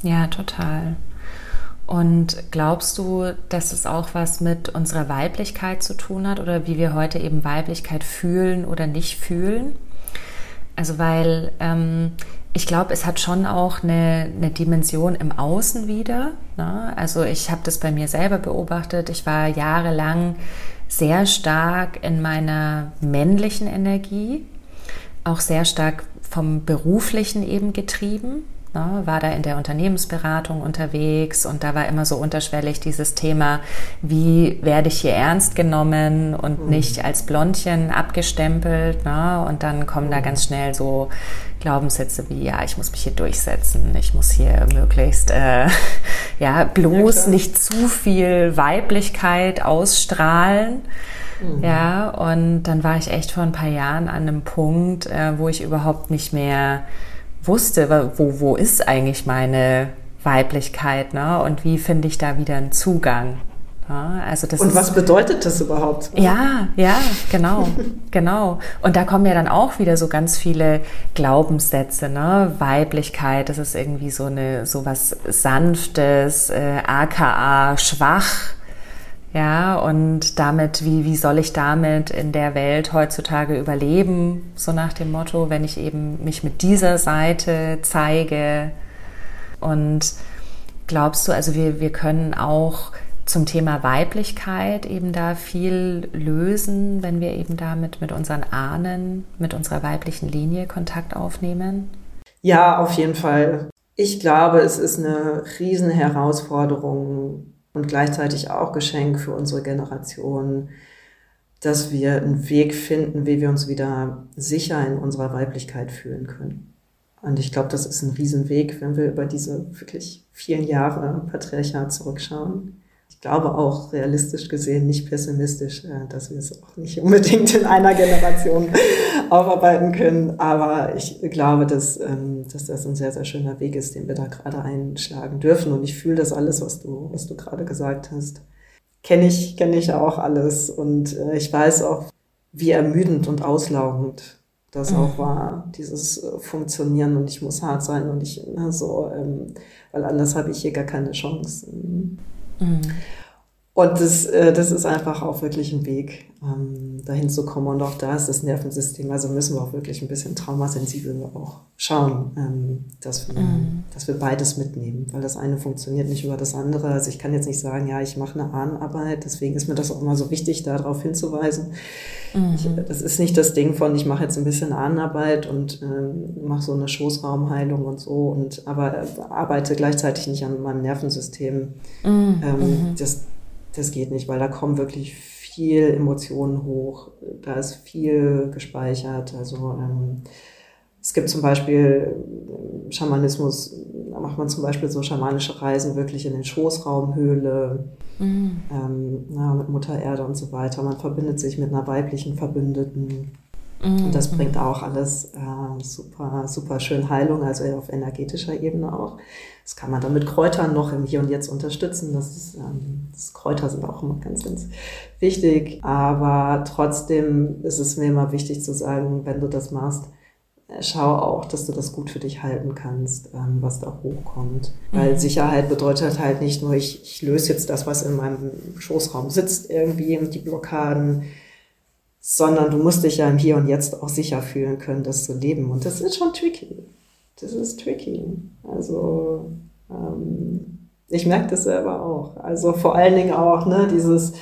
Ja, total. Und glaubst du, dass es auch was mit unserer Weiblichkeit zu tun hat oder wie wir heute eben Weiblichkeit fühlen oder nicht fühlen? Also weil ähm, ich glaube, es hat schon auch eine, eine Dimension im Außen wieder. Ne? Also ich habe das bei mir selber beobachtet. Ich war jahrelang sehr stark in meiner männlichen Energie, auch sehr stark vom beruflichen eben getrieben. Ne, war da in der Unternehmensberatung unterwegs und da war immer so unterschwellig dieses Thema, wie werde ich hier ernst genommen und mhm. nicht als Blondchen abgestempelt. Ne? Und dann kommen da ganz schnell so Glaubenssätze wie, ja, ich muss mich hier durchsetzen, ich muss hier möglichst, äh, ja, bloß ja, nicht zu viel Weiblichkeit ausstrahlen. Mhm. Ja, und dann war ich echt vor ein paar Jahren an einem Punkt, äh, wo ich überhaupt nicht mehr wusste, wo, wo ist eigentlich meine Weiblichkeit ne? und wie finde ich da wieder einen Zugang. Ja, also das und was bedeutet das überhaupt? Ja, ja, genau, genau. Und da kommen ja dann auch wieder so ganz viele Glaubenssätze, ne? Weiblichkeit, das ist irgendwie so eine so was sanftes, äh, aka schwach, ja, und damit, wie, wie soll ich damit in der Welt heutzutage überleben? So nach dem Motto, wenn ich eben mich mit dieser Seite zeige. Und glaubst du, also wir, wir können auch zum Thema Weiblichkeit eben da viel lösen, wenn wir eben damit mit unseren Ahnen, mit unserer weiblichen Linie Kontakt aufnehmen? Ja, auf jeden Fall. Ich glaube, es ist eine riesen Herausforderung, und gleichzeitig auch Geschenk für unsere Generation, dass wir einen Weg finden, wie wir uns wieder sicher in unserer Weiblichkeit fühlen können. Und ich glaube, das ist ein Riesenweg, wenn wir über diese wirklich vielen Jahre Patriarchat zurückschauen ich glaube auch realistisch gesehen nicht pessimistisch, äh, dass wir es auch nicht unbedingt in einer Generation aufarbeiten können. Aber ich glaube, dass, ähm, dass das ein sehr, sehr schöner Weg ist, den wir da gerade einschlagen dürfen. Und ich fühle das alles, was du, was du gerade gesagt hast. Kenne ich, kenne ich auch alles. Und äh, ich weiß auch, wie ermüdend und auslaugend das auch mhm. war, dieses äh, Funktionieren und ich muss hart sein und ich ne, so, ähm, weil anders habe ich hier gar keine Chance. Mhm. Und das, äh, das ist einfach auch wirklich ein Weg, ähm, dahin zu kommen. Und auch da ist das Nervensystem, also müssen wir auch wirklich ein bisschen traumasensibel auch schauen, ähm, dass, wir, mhm. dass wir beides mitnehmen, weil das eine funktioniert nicht über das andere. Also ich kann jetzt nicht sagen, ja, ich mache eine Ahnenarbeit, deswegen ist mir das auch immer so wichtig, darauf hinzuweisen. Mhm. Ich, das ist nicht das Ding von, ich mache jetzt ein bisschen Ahnenarbeit und äh, mache so eine Schoßraumheilung und so, und aber arbeite gleichzeitig nicht an meinem Nervensystem. Mhm. Ähm, mhm. das, das geht nicht, weil da kommen wirklich viel Emotionen hoch. Da ist viel gespeichert. Also ähm, es gibt zum Beispiel ähm, Schamanismus, da macht man zum Beispiel so schamanische Reisen wirklich in den Schoßraumhöhle, mhm. ähm, na, mit Mutter Erde und so weiter. Man verbindet sich mit einer weiblichen Verbündeten. Mhm. Und das bringt auch alles äh, super, super schön Heilung, also auf energetischer Ebene auch. Das kann man dann mit Kräutern noch im Hier und Jetzt unterstützen. Das, ist, ähm, das Kräuter sind auch immer ganz, ganz wichtig. Aber trotzdem ist es mir immer wichtig zu sagen, wenn du das machst, äh, schau auch, dass du das gut für dich halten kannst, ähm, was da hochkommt. Mhm. Weil Sicherheit bedeutet halt nicht nur, ich, ich löse jetzt das, was in meinem Schoßraum sitzt, irgendwie, die Blockaden, sondern du musst dich ja im Hier und Jetzt auch sicher fühlen können, das zu leben. Und das ist schon tricky das ist tricky. Also ähm, ich merke das selber auch. Also vor allen Dingen auch, ne, dieses,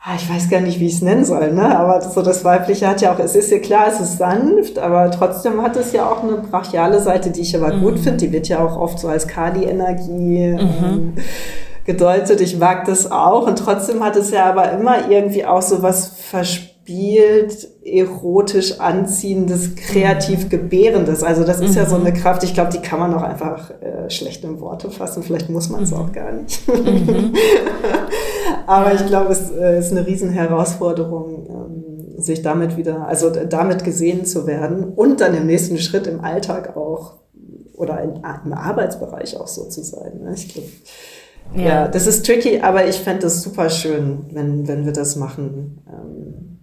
ah, ich weiß gar nicht, wie ich es nennen soll, ne? Aber so das Weibliche hat ja auch, es ist ja klar, es ist sanft, aber trotzdem hat es ja auch eine brachiale Seite, die ich aber mhm. gut finde. Die wird ja auch oft so als Kali-Energie mhm. ähm, gedeutet. Ich mag das auch. Und trotzdem hat es ja aber immer irgendwie auch so was verspielt spielt, erotisch anziehendes, kreativ mhm. gebärendes. Also das ist mhm. ja so eine mhm. Kraft, ich glaube, die kann man auch einfach äh, schlecht in Worte fassen. Vielleicht muss man es mhm. auch gar nicht. Mhm. Aber ich glaube, es äh, ist eine Riesenherausforderung, ähm, sich damit wieder, also damit gesehen zu werden und dann im nächsten Schritt im Alltag auch oder in, im Arbeitsbereich auch so zu sein. Ne? Ich glaube, ja. ja. das ist tricky, aber ich fände es super schön, wenn, wenn wir das machen. Ähm,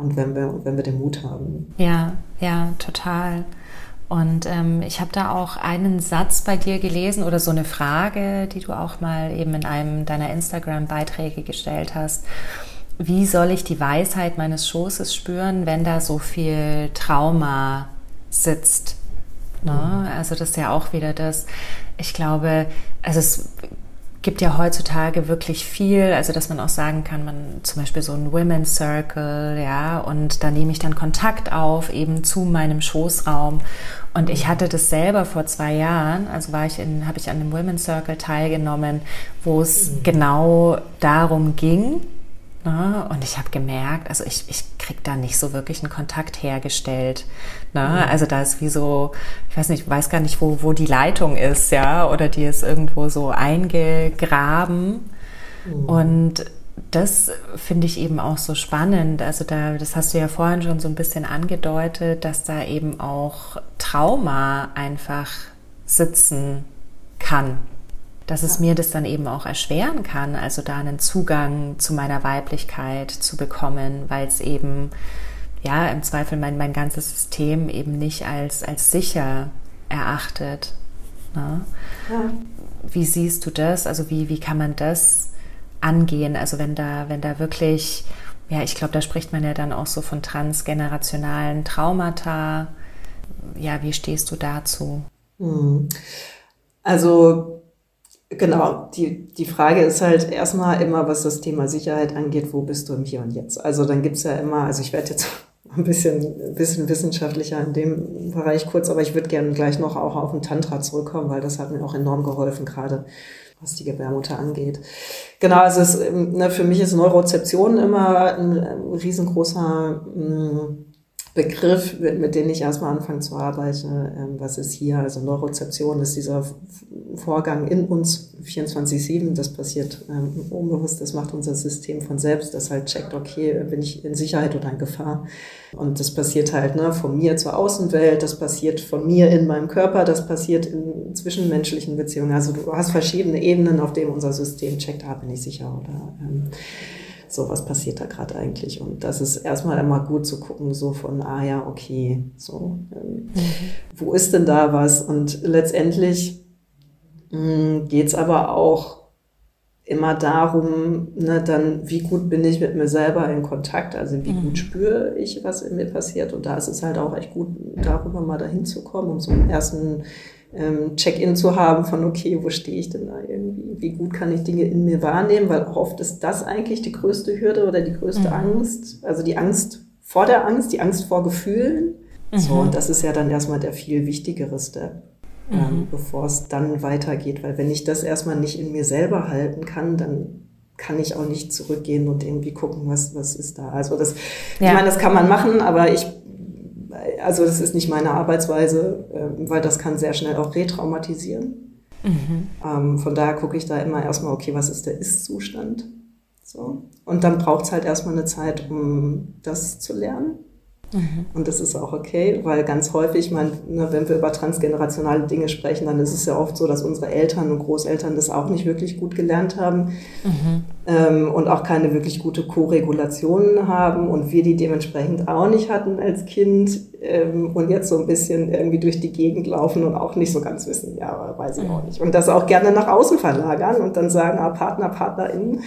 und wenn wir, wenn wir den Mut haben. Ja, ja, total. Und ähm, ich habe da auch einen Satz bei dir gelesen oder so eine Frage, die du auch mal eben in einem deiner Instagram-Beiträge gestellt hast. Wie soll ich die Weisheit meines Schoßes spüren, wenn da so viel Trauma sitzt? Ne? Mhm. Also das ist ja auch wieder das, ich glaube, also es gibt ja heutzutage wirklich viel, also dass man auch sagen kann, man zum Beispiel so ein Women's Circle, ja, und da nehme ich dann Kontakt auf eben zu meinem Schoßraum. Und ich hatte das selber vor zwei Jahren, also war ich in, habe ich an einem Women's Circle teilgenommen, wo es mhm. genau darum ging, Ne? Und ich habe gemerkt, also ich, ich kriege da nicht so wirklich einen Kontakt hergestellt. Ne? Mhm. Also da ist wie so, ich weiß nicht, weiß gar nicht, wo, wo die Leitung ist, ja, oder die ist irgendwo so eingegraben. Mhm. Und das finde ich eben auch so spannend. Also da, das hast du ja vorhin schon so ein bisschen angedeutet, dass da eben auch Trauma einfach sitzen kann dass es mir das dann eben auch erschweren kann, also da einen Zugang zu meiner Weiblichkeit zu bekommen, weil es eben, ja, im Zweifel mein, mein ganzes System eben nicht als, als sicher erachtet. Ne? Ja. Wie siehst du das? Also wie, wie kann man das angehen? Also wenn da, wenn da wirklich, ja, ich glaube, da spricht man ja dann auch so von transgenerationalen Traumata. Ja, wie stehst du dazu? Hm. Also Genau, die, die Frage ist halt erstmal immer, was das Thema Sicherheit angeht, wo bist du im Hier und Jetzt? Also dann gibt's ja immer, also ich werde jetzt ein bisschen, ein bisschen wissenschaftlicher in dem Bereich kurz, aber ich würde gerne gleich noch auch auf den Tantra zurückkommen, weil das hat mir auch enorm geholfen, gerade was die Gebärmutter angeht. Genau, also es, ne, für mich ist Neurozeption immer ein, ein riesengroßer mh, mm, Begriff, mit dem ich erstmal anfange zu arbeiten. Ähm, was ist hier? Also Neurozeption ist dieser Vorgang in uns 24-7. Das passiert ähm, unbewusst. Das macht unser System von selbst, das halt checkt, okay, bin ich in Sicherheit oder in Gefahr? Und das passiert halt ne, von mir zur Außenwelt. Das passiert von mir in meinem Körper. Das passiert in zwischenmenschlichen Beziehungen. Also du hast verschiedene Ebenen, auf denen unser System checkt, ah, bin ich sicher oder ähm, so, was passiert da gerade eigentlich? Und das ist erstmal immer gut zu gucken, so von, ah ja, okay, so, ähm, mhm. wo ist denn da was? Und letztendlich hm, geht es aber auch immer darum, ne, dann, wie gut bin ich mit mir selber in Kontakt, also wie mhm. gut spüre ich, was in mir passiert. Und da ist es halt auch echt gut, darüber mal dahin zu kommen, um so einen ersten ähm, Check-in zu haben von, okay, wo stehe ich denn da irgendwie? Wie gut kann ich Dinge in mir wahrnehmen? Weil auch oft ist das eigentlich die größte Hürde oder die größte mhm. Angst. Also die Angst vor der Angst, die Angst vor Gefühlen. Mhm. So, und das ist ja dann erstmal der viel wichtigere Step. Ähm, mhm. Ähm, bevor es dann weitergeht. Weil wenn ich das erstmal nicht in mir selber halten kann, dann kann ich auch nicht zurückgehen und irgendwie gucken, was, was ist da. Also das, ja. ich meine, das kann man machen, aber ich also das ist nicht meine Arbeitsweise, äh, weil das kann sehr schnell auch retraumatisieren. Mhm. Ähm, von daher gucke ich da immer erstmal, okay, was ist der Ist-Zustand? So. Und dann braucht es halt erstmal eine Zeit, um das zu lernen. Mhm. Und das ist auch okay, weil ganz häufig, man, ne, wenn wir über transgenerationale Dinge sprechen, dann ist es ja oft so, dass unsere Eltern und Großeltern das auch nicht wirklich gut gelernt haben mhm. ähm, und auch keine wirklich gute Koregulation haben und wir die dementsprechend auch nicht hatten als Kind ähm, und jetzt so ein bisschen irgendwie durch die Gegend laufen und auch nicht so ganz wissen, ja, weiß ich mhm. auch nicht. Und das auch gerne nach außen verlagern und dann sagen, ah, Partner, PartnerInnen,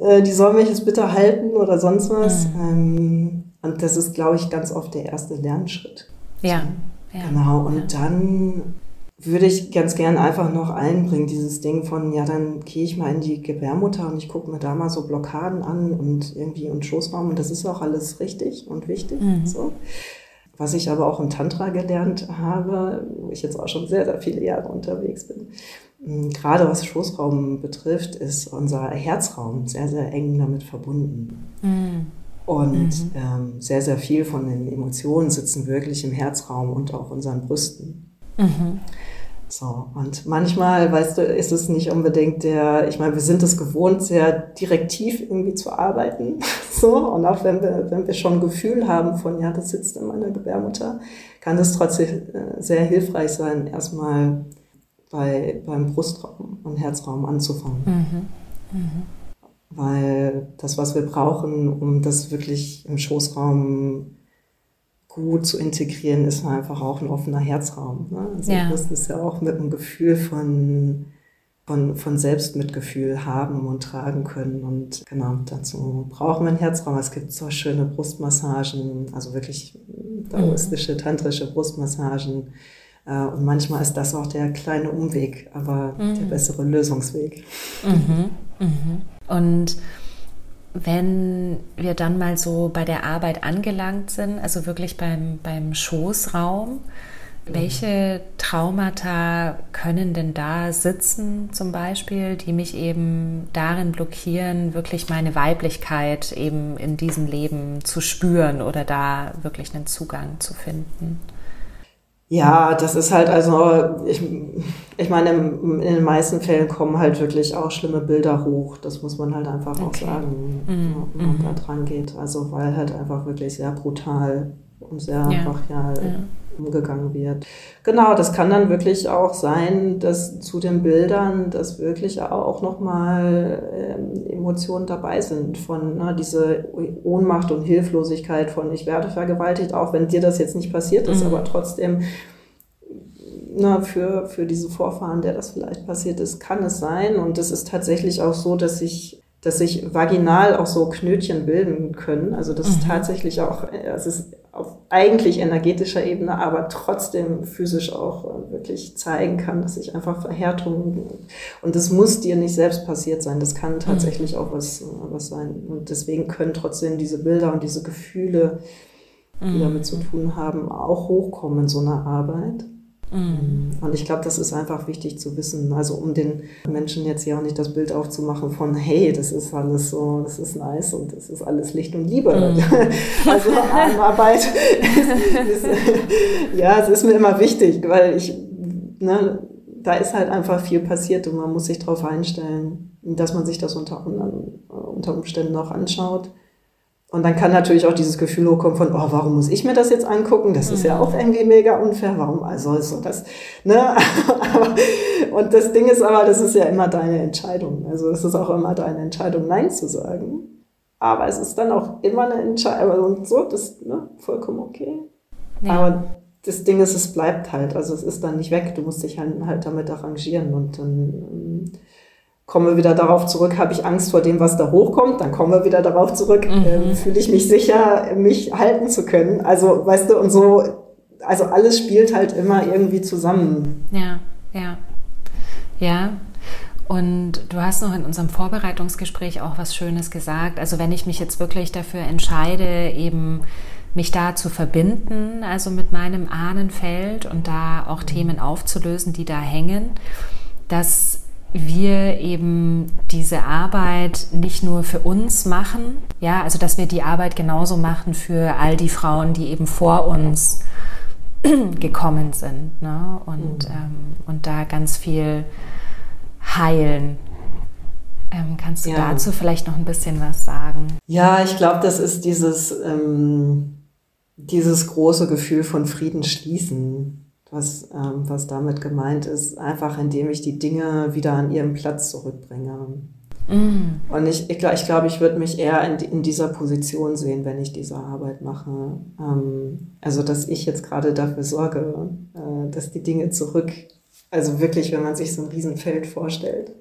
äh, die sollen mich jetzt bitte halten oder sonst was. Mhm. Ähm, und das ist, glaube ich, ganz oft der erste Lernschritt. Ja. ja. Genau. Und ja. dann würde ich ganz gern einfach noch einbringen, dieses Ding von, ja, dann gehe ich mal in die Gebärmutter und ich gucke mir da mal so Blockaden an und irgendwie und Schoßraum und das ist auch alles richtig und wichtig. Mhm. So. Was ich aber auch im Tantra gelernt habe, wo ich jetzt auch schon sehr, sehr viele Jahre unterwegs bin, hm, gerade was Schoßraum betrifft, ist unser Herzraum sehr, sehr eng damit verbunden. Mhm. Und mhm. ähm, sehr, sehr viel von den Emotionen sitzen wirklich im Herzraum und auch unseren Brüsten. Mhm. So, und manchmal, weißt du, ist es nicht unbedingt der, ich meine, wir sind es gewohnt, sehr direktiv irgendwie zu arbeiten. So, und auch wenn wir, wenn wir schon ein Gefühl haben von, ja, das sitzt in meiner Gebärmutter, kann es trotzdem äh, sehr hilfreich sein, erstmal bei, beim Brustraum und Herzraum anzufangen. Mhm. Mhm weil das, was wir brauchen, um das wirklich im Schoßraum gut zu integrieren, ist einfach auch ein offener Herzraum. Ne? Also ja. das ist ja auch mit einem Gefühl von, von, von Selbstmitgefühl haben und tragen können. Und genau, dazu brauchen wir einen Herzraum. Es gibt so schöne Brustmassagen, also wirklich taoistische, tantrische Brustmassagen. Äh, und manchmal ist das auch der kleine Umweg, aber mhm. der bessere Lösungsweg. Mhm. Mhm. Und wenn wir dann mal so bei der Arbeit angelangt sind, also wirklich beim, beim Schoßraum, welche Traumata können denn da sitzen, zum Beispiel, die mich eben darin blockieren, wirklich meine Weiblichkeit eben in diesem Leben zu spüren oder da wirklich einen Zugang zu finden? Ja, das ist halt also, ich, ich meine, in den meisten Fällen kommen halt wirklich auch schlimme Bilder hoch. Das muss man halt einfach okay. auch sagen, mhm. wenn man mhm. da dran geht. Also, weil halt einfach wirklich sehr brutal und sehr ja. brachial ja umgegangen wird. Genau, das kann dann wirklich auch sein, dass zu den Bildern, dass wirklich auch nochmal ähm, Emotionen dabei sind von ne, diese Ohnmacht und Hilflosigkeit von ich werde vergewaltigt, auch wenn dir das jetzt nicht passiert ist, mhm. aber trotzdem na, für, für diese Vorfahren, der das vielleicht passiert ist, kann es sein. Und es ist tatsächlich auch so, dass ich dass sich vaginal auch so Knötchen bilden können. Also das mhm. ist tatsächlich auch, es ist auf eigentlich energetischer Ebene, aber trotzdem physisch auch äh, wirklich zeigen kann, dass sich einfach Verhärtungen und das muss dir nicht selbst passiert sein. Das kann tatsächlich mhm. auch was, äh, was sein. Und deswegen können trotzdem diese Bilder und diese Gefühle, die mhm. damit zu tun haben, auch hochkommen in so einer Arbeit. Mhm. Und ich glaube, das ist einfach wichtig zu wissen. Also um den Menschen jetzt ja auch nicht das Bild aufzumachen von, hey, das ist alles so, das ist nice und das ist alles Licht und Liebe. Mhm. Also Arbeit ist, ist, ja, es ist mir immer wichtig, weil ich, ne, da ist halt einfach viel passiert und man muss sich darauf einstellen, dass man sich das unter, unter Umständen auch anschaut. Und dann kann natürlich auch dieses Gefühl hochkommen von, oh, warum muss ich mir das jetzt angucken? Das ist ja mhm. auch irgendwie mega unfair. Warum also so das? Ne? und das Ding ist aber, das ist ja immer deine Entscheidung. Also es ist auch immer deine Entscheidung, Nein zu sagen. Aber es ist dann auch immer eine Entscheidung und so, das ist ne, vollkommen okay. Ja. Aber das Ding ist, es bleibt halt. Also es ist dann nicht weg. Du musst dich halt, halt damit arrangieren und dann ähm, kommen wir wieder darauf zurück, habe ich Angst vor dem, was da hochkommt, dann kommen wir wieder darauf zurück, mhm. äh, fühle ich mich sicher, mich halten zu können. Also, weißt du, und so, also alles spielt halt immer irgendwie zusammen. Ja, ja. Ja. Und du hast noch in unserem Vorbereitungsgespräch auch was Schönes gesagt. Also wenn ich mich jetzt wirklich dafür entscheide, eben mich da zu verbinden, also mit meinem Ahnenfeld und da auch Themen aufzulösen, die da hängen, dass wir eben diese Arbeit nicht nur für uns machen, ja, also dass wir die Arbeit genauso machen für all die Frauen, die eben vor uns gekommen sind ne? und, mhm. ähm, und da ganz viel heilen. Ähm, kannst du ja. dazu vielleicht noch ein bisschen was sagen? Ja, ich glaube, das ist dieses, ähm, dieses große Gefühl von Frieden schließen, was, ähm, was damit gemeint ist, einfach indem ich die Dinge wieder an ihren Platz zurückbringe. Mm. Und ich, ich glaube, ich, glaub, ich würde mich eher in, in, dieser Position sehen, wenn ich diese Arbeit mache. Ähm, also, dass ich jetzt gerade dafür sorge, äh, dass die Dinge zurück, also wirklich, wenn man sich so ein Riesenfeld vorstellt,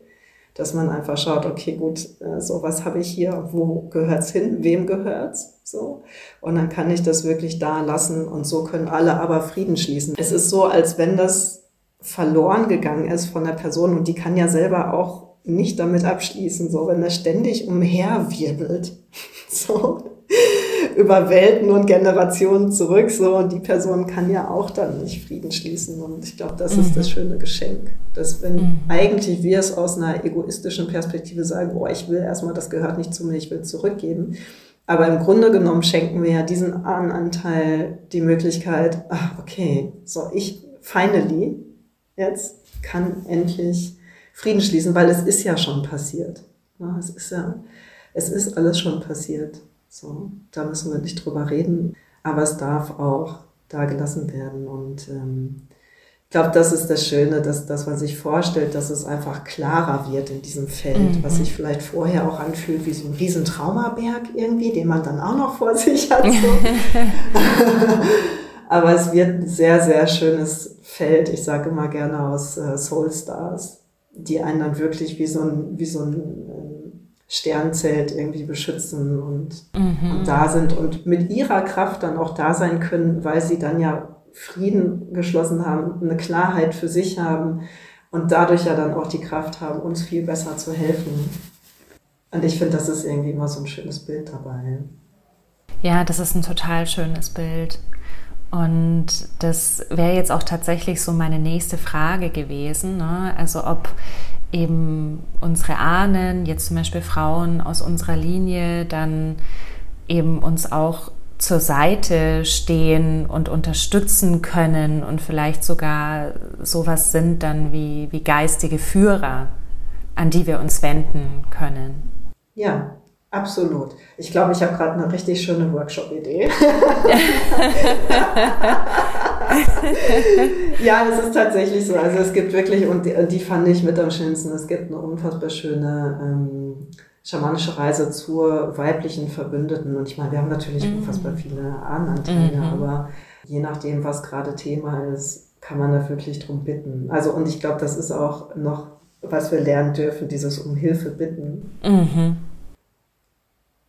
dass man einfach schaut, okay, gut, äh, so was habe ich hier, wo gehört's hin, wem gehört's, so. Und dann kann ich das wirklich da lassen und so können alle aber Frieden schließen. Es ist so, als wenn das verloren gegangen ist von der Person und die kann ja selber auch nicht damit abschließen, so, wenn das ständig umherwirbelt, so über Welten und Generationen zurück, so, und die Person kann ja auch dann nicht Frieden schließen. Und ich glaube, das mhm. ist das schöne Geschenk, dass wenn mhm. eigentlich wir es aus einer egoistischen Perspektive sagen, boah, ich will erstmal, das gehört nicht zu mir, ich will zurückgeben. Aber im Grunde genommen schenken wir ja diesen Ahnenanteil die Möglichkeit, ach, okay, so, ich, finally, jetzt kann endlich Frieden schließen, weil es ist ja schon passiert. Es ist ja, es ist alles schon passiert. So, da müssen wir nicht drüber reden, aber es darf auch da gelassen werden. Und ähm, ich glaube, das ist das Schöne, dass, dass man sich vorstellt, dass es einfach klarer wird in diesem Feld, mhm. was sich vielleicht vorher auch anfühlt wie so ein riesen Traumaberg irgendwie, den man dann auch noch vor sich hat. So. aber es wird ein sehr, sehr schönes Feld, ich sage immer gerne aus äh, Soul Stars, die einen dann wirklich wie so ein, wie so ein Sternzelt irgendwie beschützen und, mhm. und, da sind und mit ihrer Kraft dann auch da sein können, weil sie dann ja Frieden geschlossen haben, eine Klarheit für sich haben und dadurch ja dann auch die Kraft haben, uns viel besser zu helfen. Und ich finde, das ist irgendwie immer so ein schönes Bild dabei. Ja, das ist ein total schönes Bild. Und das wäre jetzt auch tatsächlich so meine nächste Frage gewesen. Ne? Also ob eben unsere Ahnen, jetzt zum Beispiel Frauen aus unserer Linie, dann eben uns auch zur Seite stehen und unterstützen können und vielleicht sogar sowas sind dann wie, wie geistige Führer, an die wir uns wenden können. Ja, absolut. Ich glaube, ich habe gerade eine richtig schöne Workshop-Idee. ja, es ist tatsächlich so. Also es gibt wirklich, und die, die, fand ich mit am schönsten, es gibt eine unfassbar schöne ähm, schamanische Reise zur weiblichen Verbündeten. Und ich meine, wir haben natürlich mhm. unfassbar viele Ahnenanteile, mhm. aber je nachdem, was gerade Thema ist, kann man da wirklich drum bitten. Also, und ich glaube, das ist auch noch, was wir lernen dürfen, dieses um Hilfe bitten. Mhm.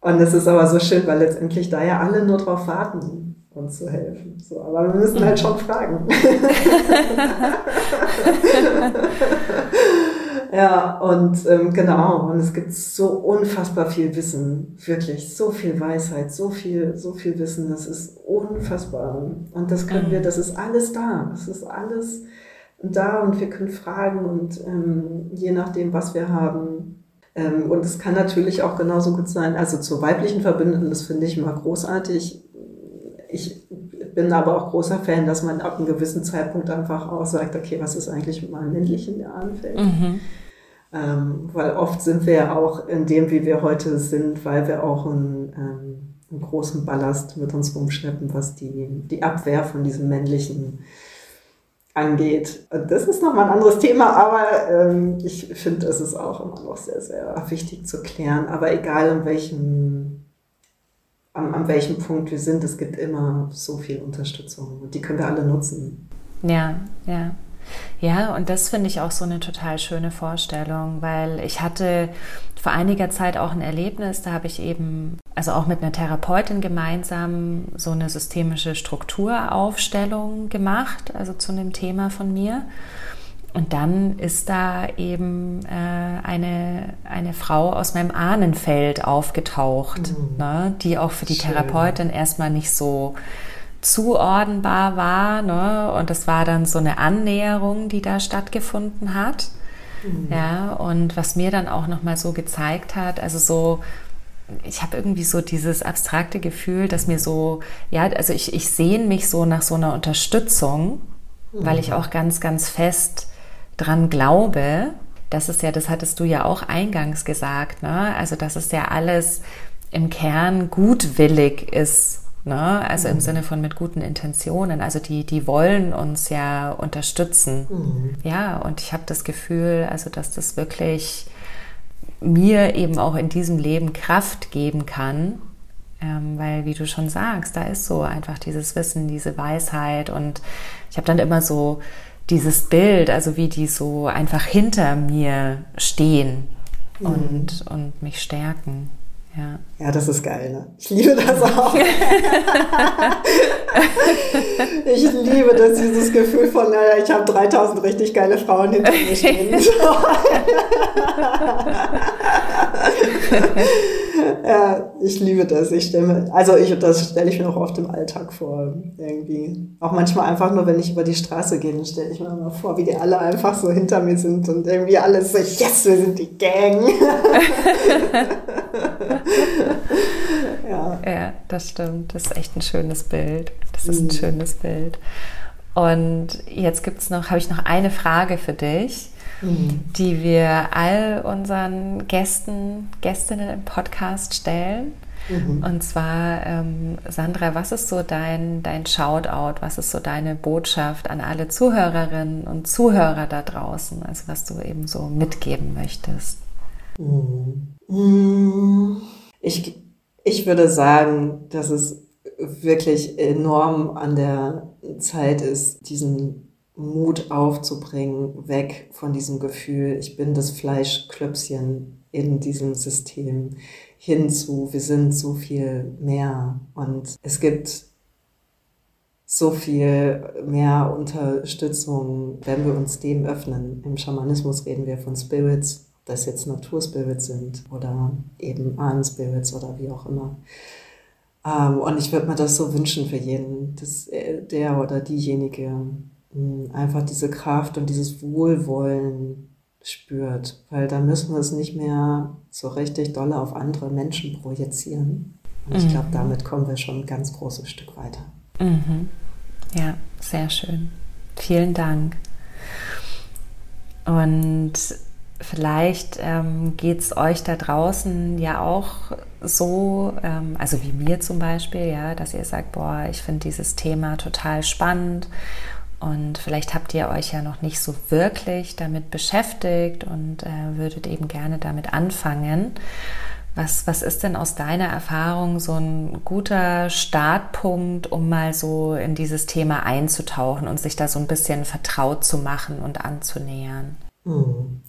Und es ist aber so schön, weil letztendlich da ja alle nur drauf warten uns zu helfen. So, aber wir müssen halt schon fragen. ja, und ähm, genau, und es gibt so unfassbar viel Wissen, wirklich, so viel Weisheit, so viel, so viel Wissen, das ist unfassbar. Und das können wir, das ist alles da, das ist alles da und wir können fragen und ähm, je nachdem, was wir haben, ähm, und es kann natürlich auch genauso gut sein, also zur weiblichen Verbündeten, das finde ich immer großartig, ich bin aber auch großer Fan, dass man ab einem gewissen Zeitpunkt einfach auch sagt, okay, was ist eigentlich mit meinem männlichen Ahnenfeld? Mhm. Ähm, weil oft sind wir ja auch in dem, wie wir heute sind, weil wir auch einen, ähm, einen großen Ballast mit uns rumschleppen, was die, die Abwehr von diesem männlichen angeht. Das ist nochmal ein anderes Thema, aber ähm, ich finde, es ist auch immer noch sehr, sehr wichtig zu klären. Aber egal in welchem an, an welchem Punkt wir sind, es gibt immer so viel Unterstützung und die können wir alle nutzen. Ja, ja. Ja, und das finde ich auch so eine total schöne Vorstellung, weil ich hatte vor einiger Zeit auch ein Erlebnis, da habe ich eben, also auch mit einer Therapeutin gemeinsam so eine systemische Strukturaufstellung gemacht, also zu einem Thema von mir. Und dann ist da eben äh, eine, eine Frau aus meinem Ahnenfeld aufgetaucht, mhm. ne, die auch für die Schön. Therapeutin erstmal nicht so zuordnenbar war. Ne? Und das war dann so eine Annäherung, die da stattgefunden hat. Mhm. Ja, und was mir dann auch nochmal so gezeigt hat, also so, ich habe irgendwie so dieses abstrakte Gefühl, dass mir so, ja, also ich, ich sehne mich so nach so einer Unterstützung, mhm. weil ich auch ganz, ganz fest dran glaube, das ist ja, das hattest du ja auch eingangs gesagt, ne? Also, dass es ja alles im Kern gutwillig ist, Ne? Also mhm. im Sinne von mit guten Intentionen. Also die, die wollen uns ja unterstützen. Mhm. Ja, und ich habe das Gefühl, also dass das wirklich mir eben auch in diesem Leben Kraft geben kann. Ähm, weil, wie du schon sagst, da ist so einfach dieses Wissen, diese Weisheit. Und ich habe dann immer so dieses Bild, also wie die so einfach hinter mir stehen mhm. und, und mich stärken. Ja. ja, das ist geil. Ne? Ich liebe das auch. ich liebe das, dieses Gefühl von, naja, ich habe 3000 richtig geile Frauen hinter mir stehen. ja, ich liebe das. Ich stelle also ich, das stelle ich mir auch oft im Alltag vor. Irgendwie. Auch manchmal einfach nur, wenn ich über die Straße gehe, dann stelle ich mir mal vor, wie die alle einfach so hinter mir sind und irgendwie alles so, yes, wir sind die Gang. ja. ja, das stimmt. Das ist echt ein schönes Bild. Das ist ein mhm. schönes Bild. Und jetzt gibt's noch, habe ich noch eine Frage für dich, mhm. die wir all unseren Gästen, Gästinnen im Podcast stellen. Mhm. Und zwar, ähm, Sandra, was ist so dein, dein Shoutout, was ist so deine Botschaft an alle Zuhörerinnen und Zuhörer da draußen, also was du eben so mitgeben möchtest? Mhm. Mhm. Ich, ich würde sagen, dass es wirklich enorm an der Zeit ist, diesen Mut aufzubringen, weg von diesem Gefühl, ich bin das Fleischklöpschen in diesem System, hinzu, wir sind so viel mehr und es gibt so viel mehr Unterstützung, wenn wir uns dem öffnen. Im Schamanismus reden wir von Spirits, das jetzt Naturspirits sind oder eben Ahnenspirits oder wie auch immer. Ähm, und ich würde mir das so wünschen für jeden, dass der oder diejenige einfach diese Kraft und dieses Wohlwollen spürt, weil dann müssen wir es nicht mehr so richtig dolle auf andere Menschen projizieren. Und ich glaube, mhm. damit kommen wir schon ein ganz großes Stück weiter. Mhm. Ja, sehr schön. Vielen Dank. Und Vielleicht ähm, geht es euch da draußen ja auch so, ähm, also wie mir zum Beispiel, ja, dass ihr sagt, boah, ich finde dieses Thema total spannend und vielleicht habt ihr euch ja noch nicht so wirklich damit beschäftigt und äh, würdet eben gerne damit anfangen. Was, was ist denn aus deiner Erfahrung so ein guter Startpunkt, um mal so in dieses Thema einzutauchen und sich da so ein bisschen vertraut zu machen und anzunähern? Hm.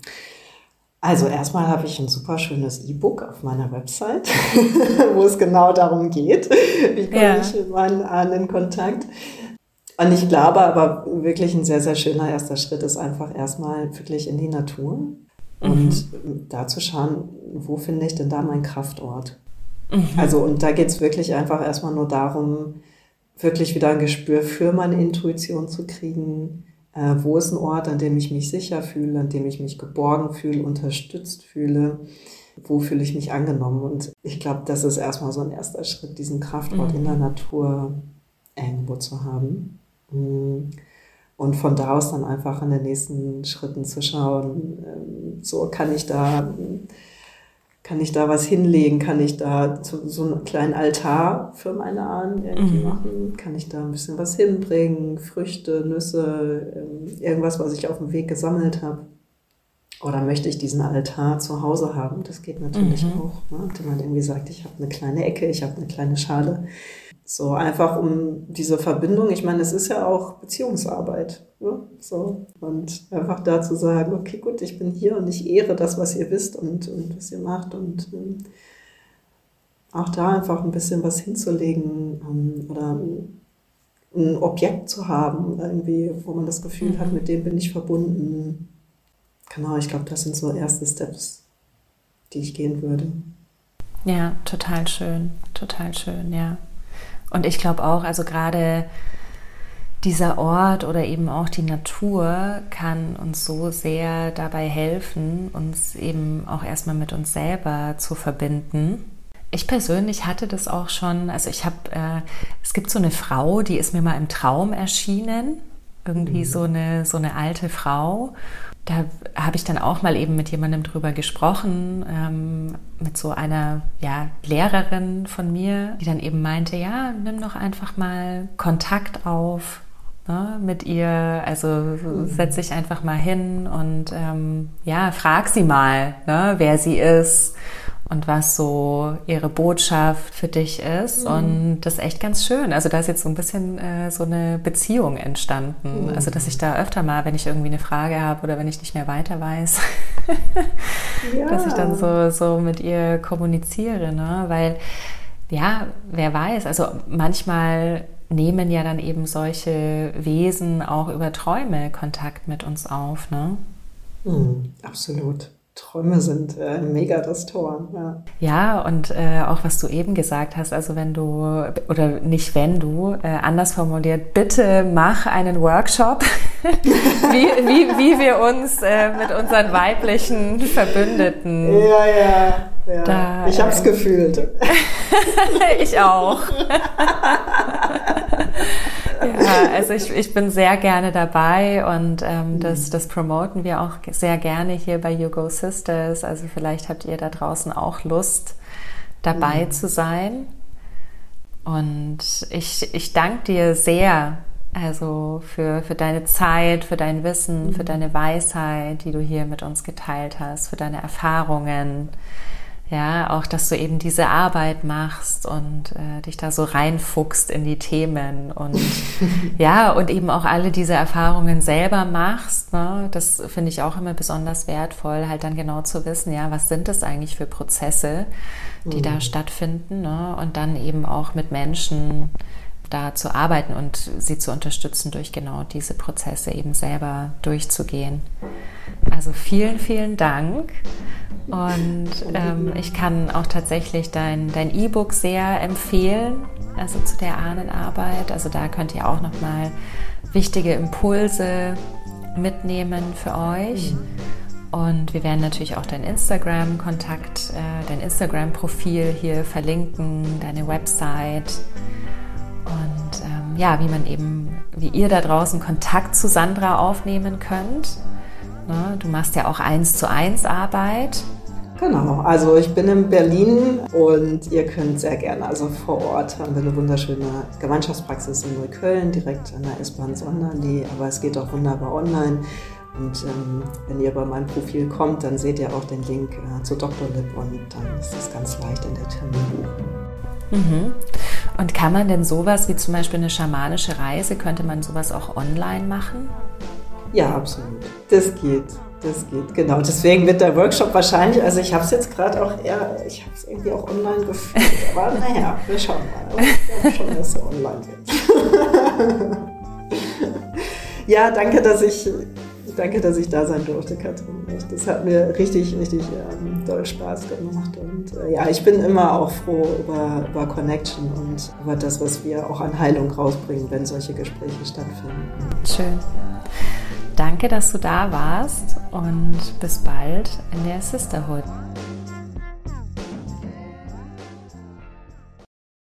Also erstmal habe ich ein super schönes E-Book auf meiner Website, wo es genau darum geht, wie komme ja. ich mit meinen Ahnen in Kontakt. Und ich glaube aber wirklich ein sehr, sehr schöner erster Schritt ist einfach erstmal wirklich in die Natur und mhm. da zu schauen, wo finde ich denn da meinen Kraftort. Mhm. Also und da geht es wirklich einfach erstmal nur darum, wirklich wieder ein Gespür für meine Intuition zu kriegen, äh, wo ist ein Ort, an dem ich mich sicher fühle, an dem ich mich geborgen fühle, unterstützt fühle? Wo fühle ich mich angenommen? Und ich glaube, das ist erstmal so ein erster Schritt, diesen Kraftort mhm. in der. Natur irgendwo zu haben. Mm. Und von da aus dann einfach in den nächsten Schritten zu schauen, ähm, so kann ich da kann ich da was hinlegen? Kann ich da so, einen kleinen Altar für meine Ahnen irgendwie mhm. machen? Kann ich da ein bisschen was hinbringen? Früchte, Nüsse, ähm, irgendwas, was ich auf dem Weg gesammelt habe? Oder möchte ich diesen Altar zu Hause haben? Das geht natürlich mhm. auch. Ne? Wenn man irgendwie sagt, ich habe eine kleine Ecke, ich habe eine kleine Schale. So einfach um diese Verbindung, ich meine, es ist ja auch Beziehungsarbeit. Ne? So. Und einfach da zu sagen, okay, gut, ich bin hier und ich ehre das, was ihr wisst und, und was ihr macht. Und ähm, auch da einfach ein bisschen was hinzulegen ähm, oder ein Objekt zu haben, irgendwie, wo man das Gefühl mhm. hat, mit dem bin ich verbunden. Genau, ich glaube, das sind so erste Steps, die ich gehen würde. Ja, total schön, total schön, ja. Und ich glaube auch, also gerade dieser Ort oder eben auch die Natur kann uns so sehr dabei helfen, uns eben auch erstmal mit uns selber zu verbinden. Ich persönlich hatte das auch schon, also ich habe, äh, es gibt so eine Frau, die ist mir mal im Traum erschienen irgendwie mhm. so eine so eine alte Frau. Da habe ich dann auch mal eben mit jemandem drüber gesprochen, ähm, mit so einer ja, Lehrerin von mir, die dann eben meinte, ja, nimm doch einfach mal Kontakt auf ne, mit ihr. Also setz dich einfach mal hin und ähm, ja, frag sie mal, ne, wer sie ist und was so ihre Botschaft für dich ist. Mhm. Und das ist echt ganz schön. Also da ist jetzt so ein bisschen äh, so eine Beziehung entstanden. Mhm. Also dass ich da öfter mal, wenn ich irgendwie eine Frage habe oder wenn ich nicht mehr weiter weiß, ja. dass ich dann so, so mit ihr kommuniziere. Ne? Weil ja, wer weiß, also manchmal nehmen ja dann eben solche Wesen auch über Träume Kontakt mit uns auf. Ne? Mhm, absolut. Träume sind äh, mega das Tor. Ja, ja und äh, auch was du eben gesagt hast, also wenn du, oder nicht wenn du, äh, anders formuliert, bitte mach einen Workshop, wie, wie, wie wir uns äh, mit unseren weiblichen Verbündeten. Ja, ja. ja. Da, ich habe es äh, gefühlt. ich auch. ja, also ich, ich bin sehr gerne dabei und ähm, das, mhm. das promoten wir auch sehr gerne hier bei You Go Sisters. Also vielleicht habt ihr da draußen auch Lust, dabei mhm. zu sein. Und ich, ich danke dir sehr, also für, für deine Zeit, für dein Wissen, mhm. für deine Weisheit, die du hier mit uns geteilt hast, für deine Erfahrungen. Ja, auch, dass du eben diese Arbeit machst und äh, dich da so reinfuchst in die Themen und ja, und eben auch alle diese Erfahrungen selber machst. Ne? Das finde ich auch immer besonders wertvoll, halt dann genau zu wissen, ja, was sind das eigentlich für Prozesse, die mhm. da stattfinden ne? und dann eben auch mit Menschen da zu arbeiten und sie zu unterstützen, durch genau diese Prozesse eben selber durchzugehen. Also vielen, vielen Dank. Und ähm, ich kann auch tatsächlich dein E-Book sehr empfehlen, also zu der Ahnenarbeit. Also da könnt ihr auch nochmal wichtige Impulse mitnehmen für euch. Mhm. Und wir werden natürlich auch dein Instagram-Kontakt, äh, dein Instagram-Profil hier verlinken, deine Website und ähm, ja, wie man eben, wie ihr da draußen Kontakt zu Sandra aufnehmen könnt. Ne? Du machst ja auch eins zu eins Arbeit. Genau, also ich bin in Berlin und ihr könnt sehr gerne, also vor Ort haben wir eine wunderschöne Gemeinschaftspraxis in Neukölln, direkt an der S-Bahn Sonderlee, aber es geht auch wunderbar online. Und ähm, wenn ihr über mein Profil kommt, dann seht ihr auch den Link äh, zu Dr. Lip und dann ist das ganz leicht in der Terminbuchung. Mhm. Und kann man denn sowas wie zum Beispiel eine schamanische Reise, könnte man sowas auch online machen? Ja, absolut. Das geht. Das geht, genau. Deswegen wird der Workshop wahrscheinlich, also ich habe es jetzt gerade auch eher, ich habe es irgendwie auch online gefühlt, aber naja, wir schauen mal. Ich glaube schon, dass es online wird. ja, danke, dass ich, danke, dass ich da sein durfte, Katrin. Das hat mir richtig, richtig ähm, doll Spaß gemacht. Und äh, ja, ich bin immer auch froh über, über Connection und über das, was wir auch an Heilung rausbringen, wenn solche Gespräche stattfinden. Schön. Danke, dass du da warst und bis bald in der Sisterhood.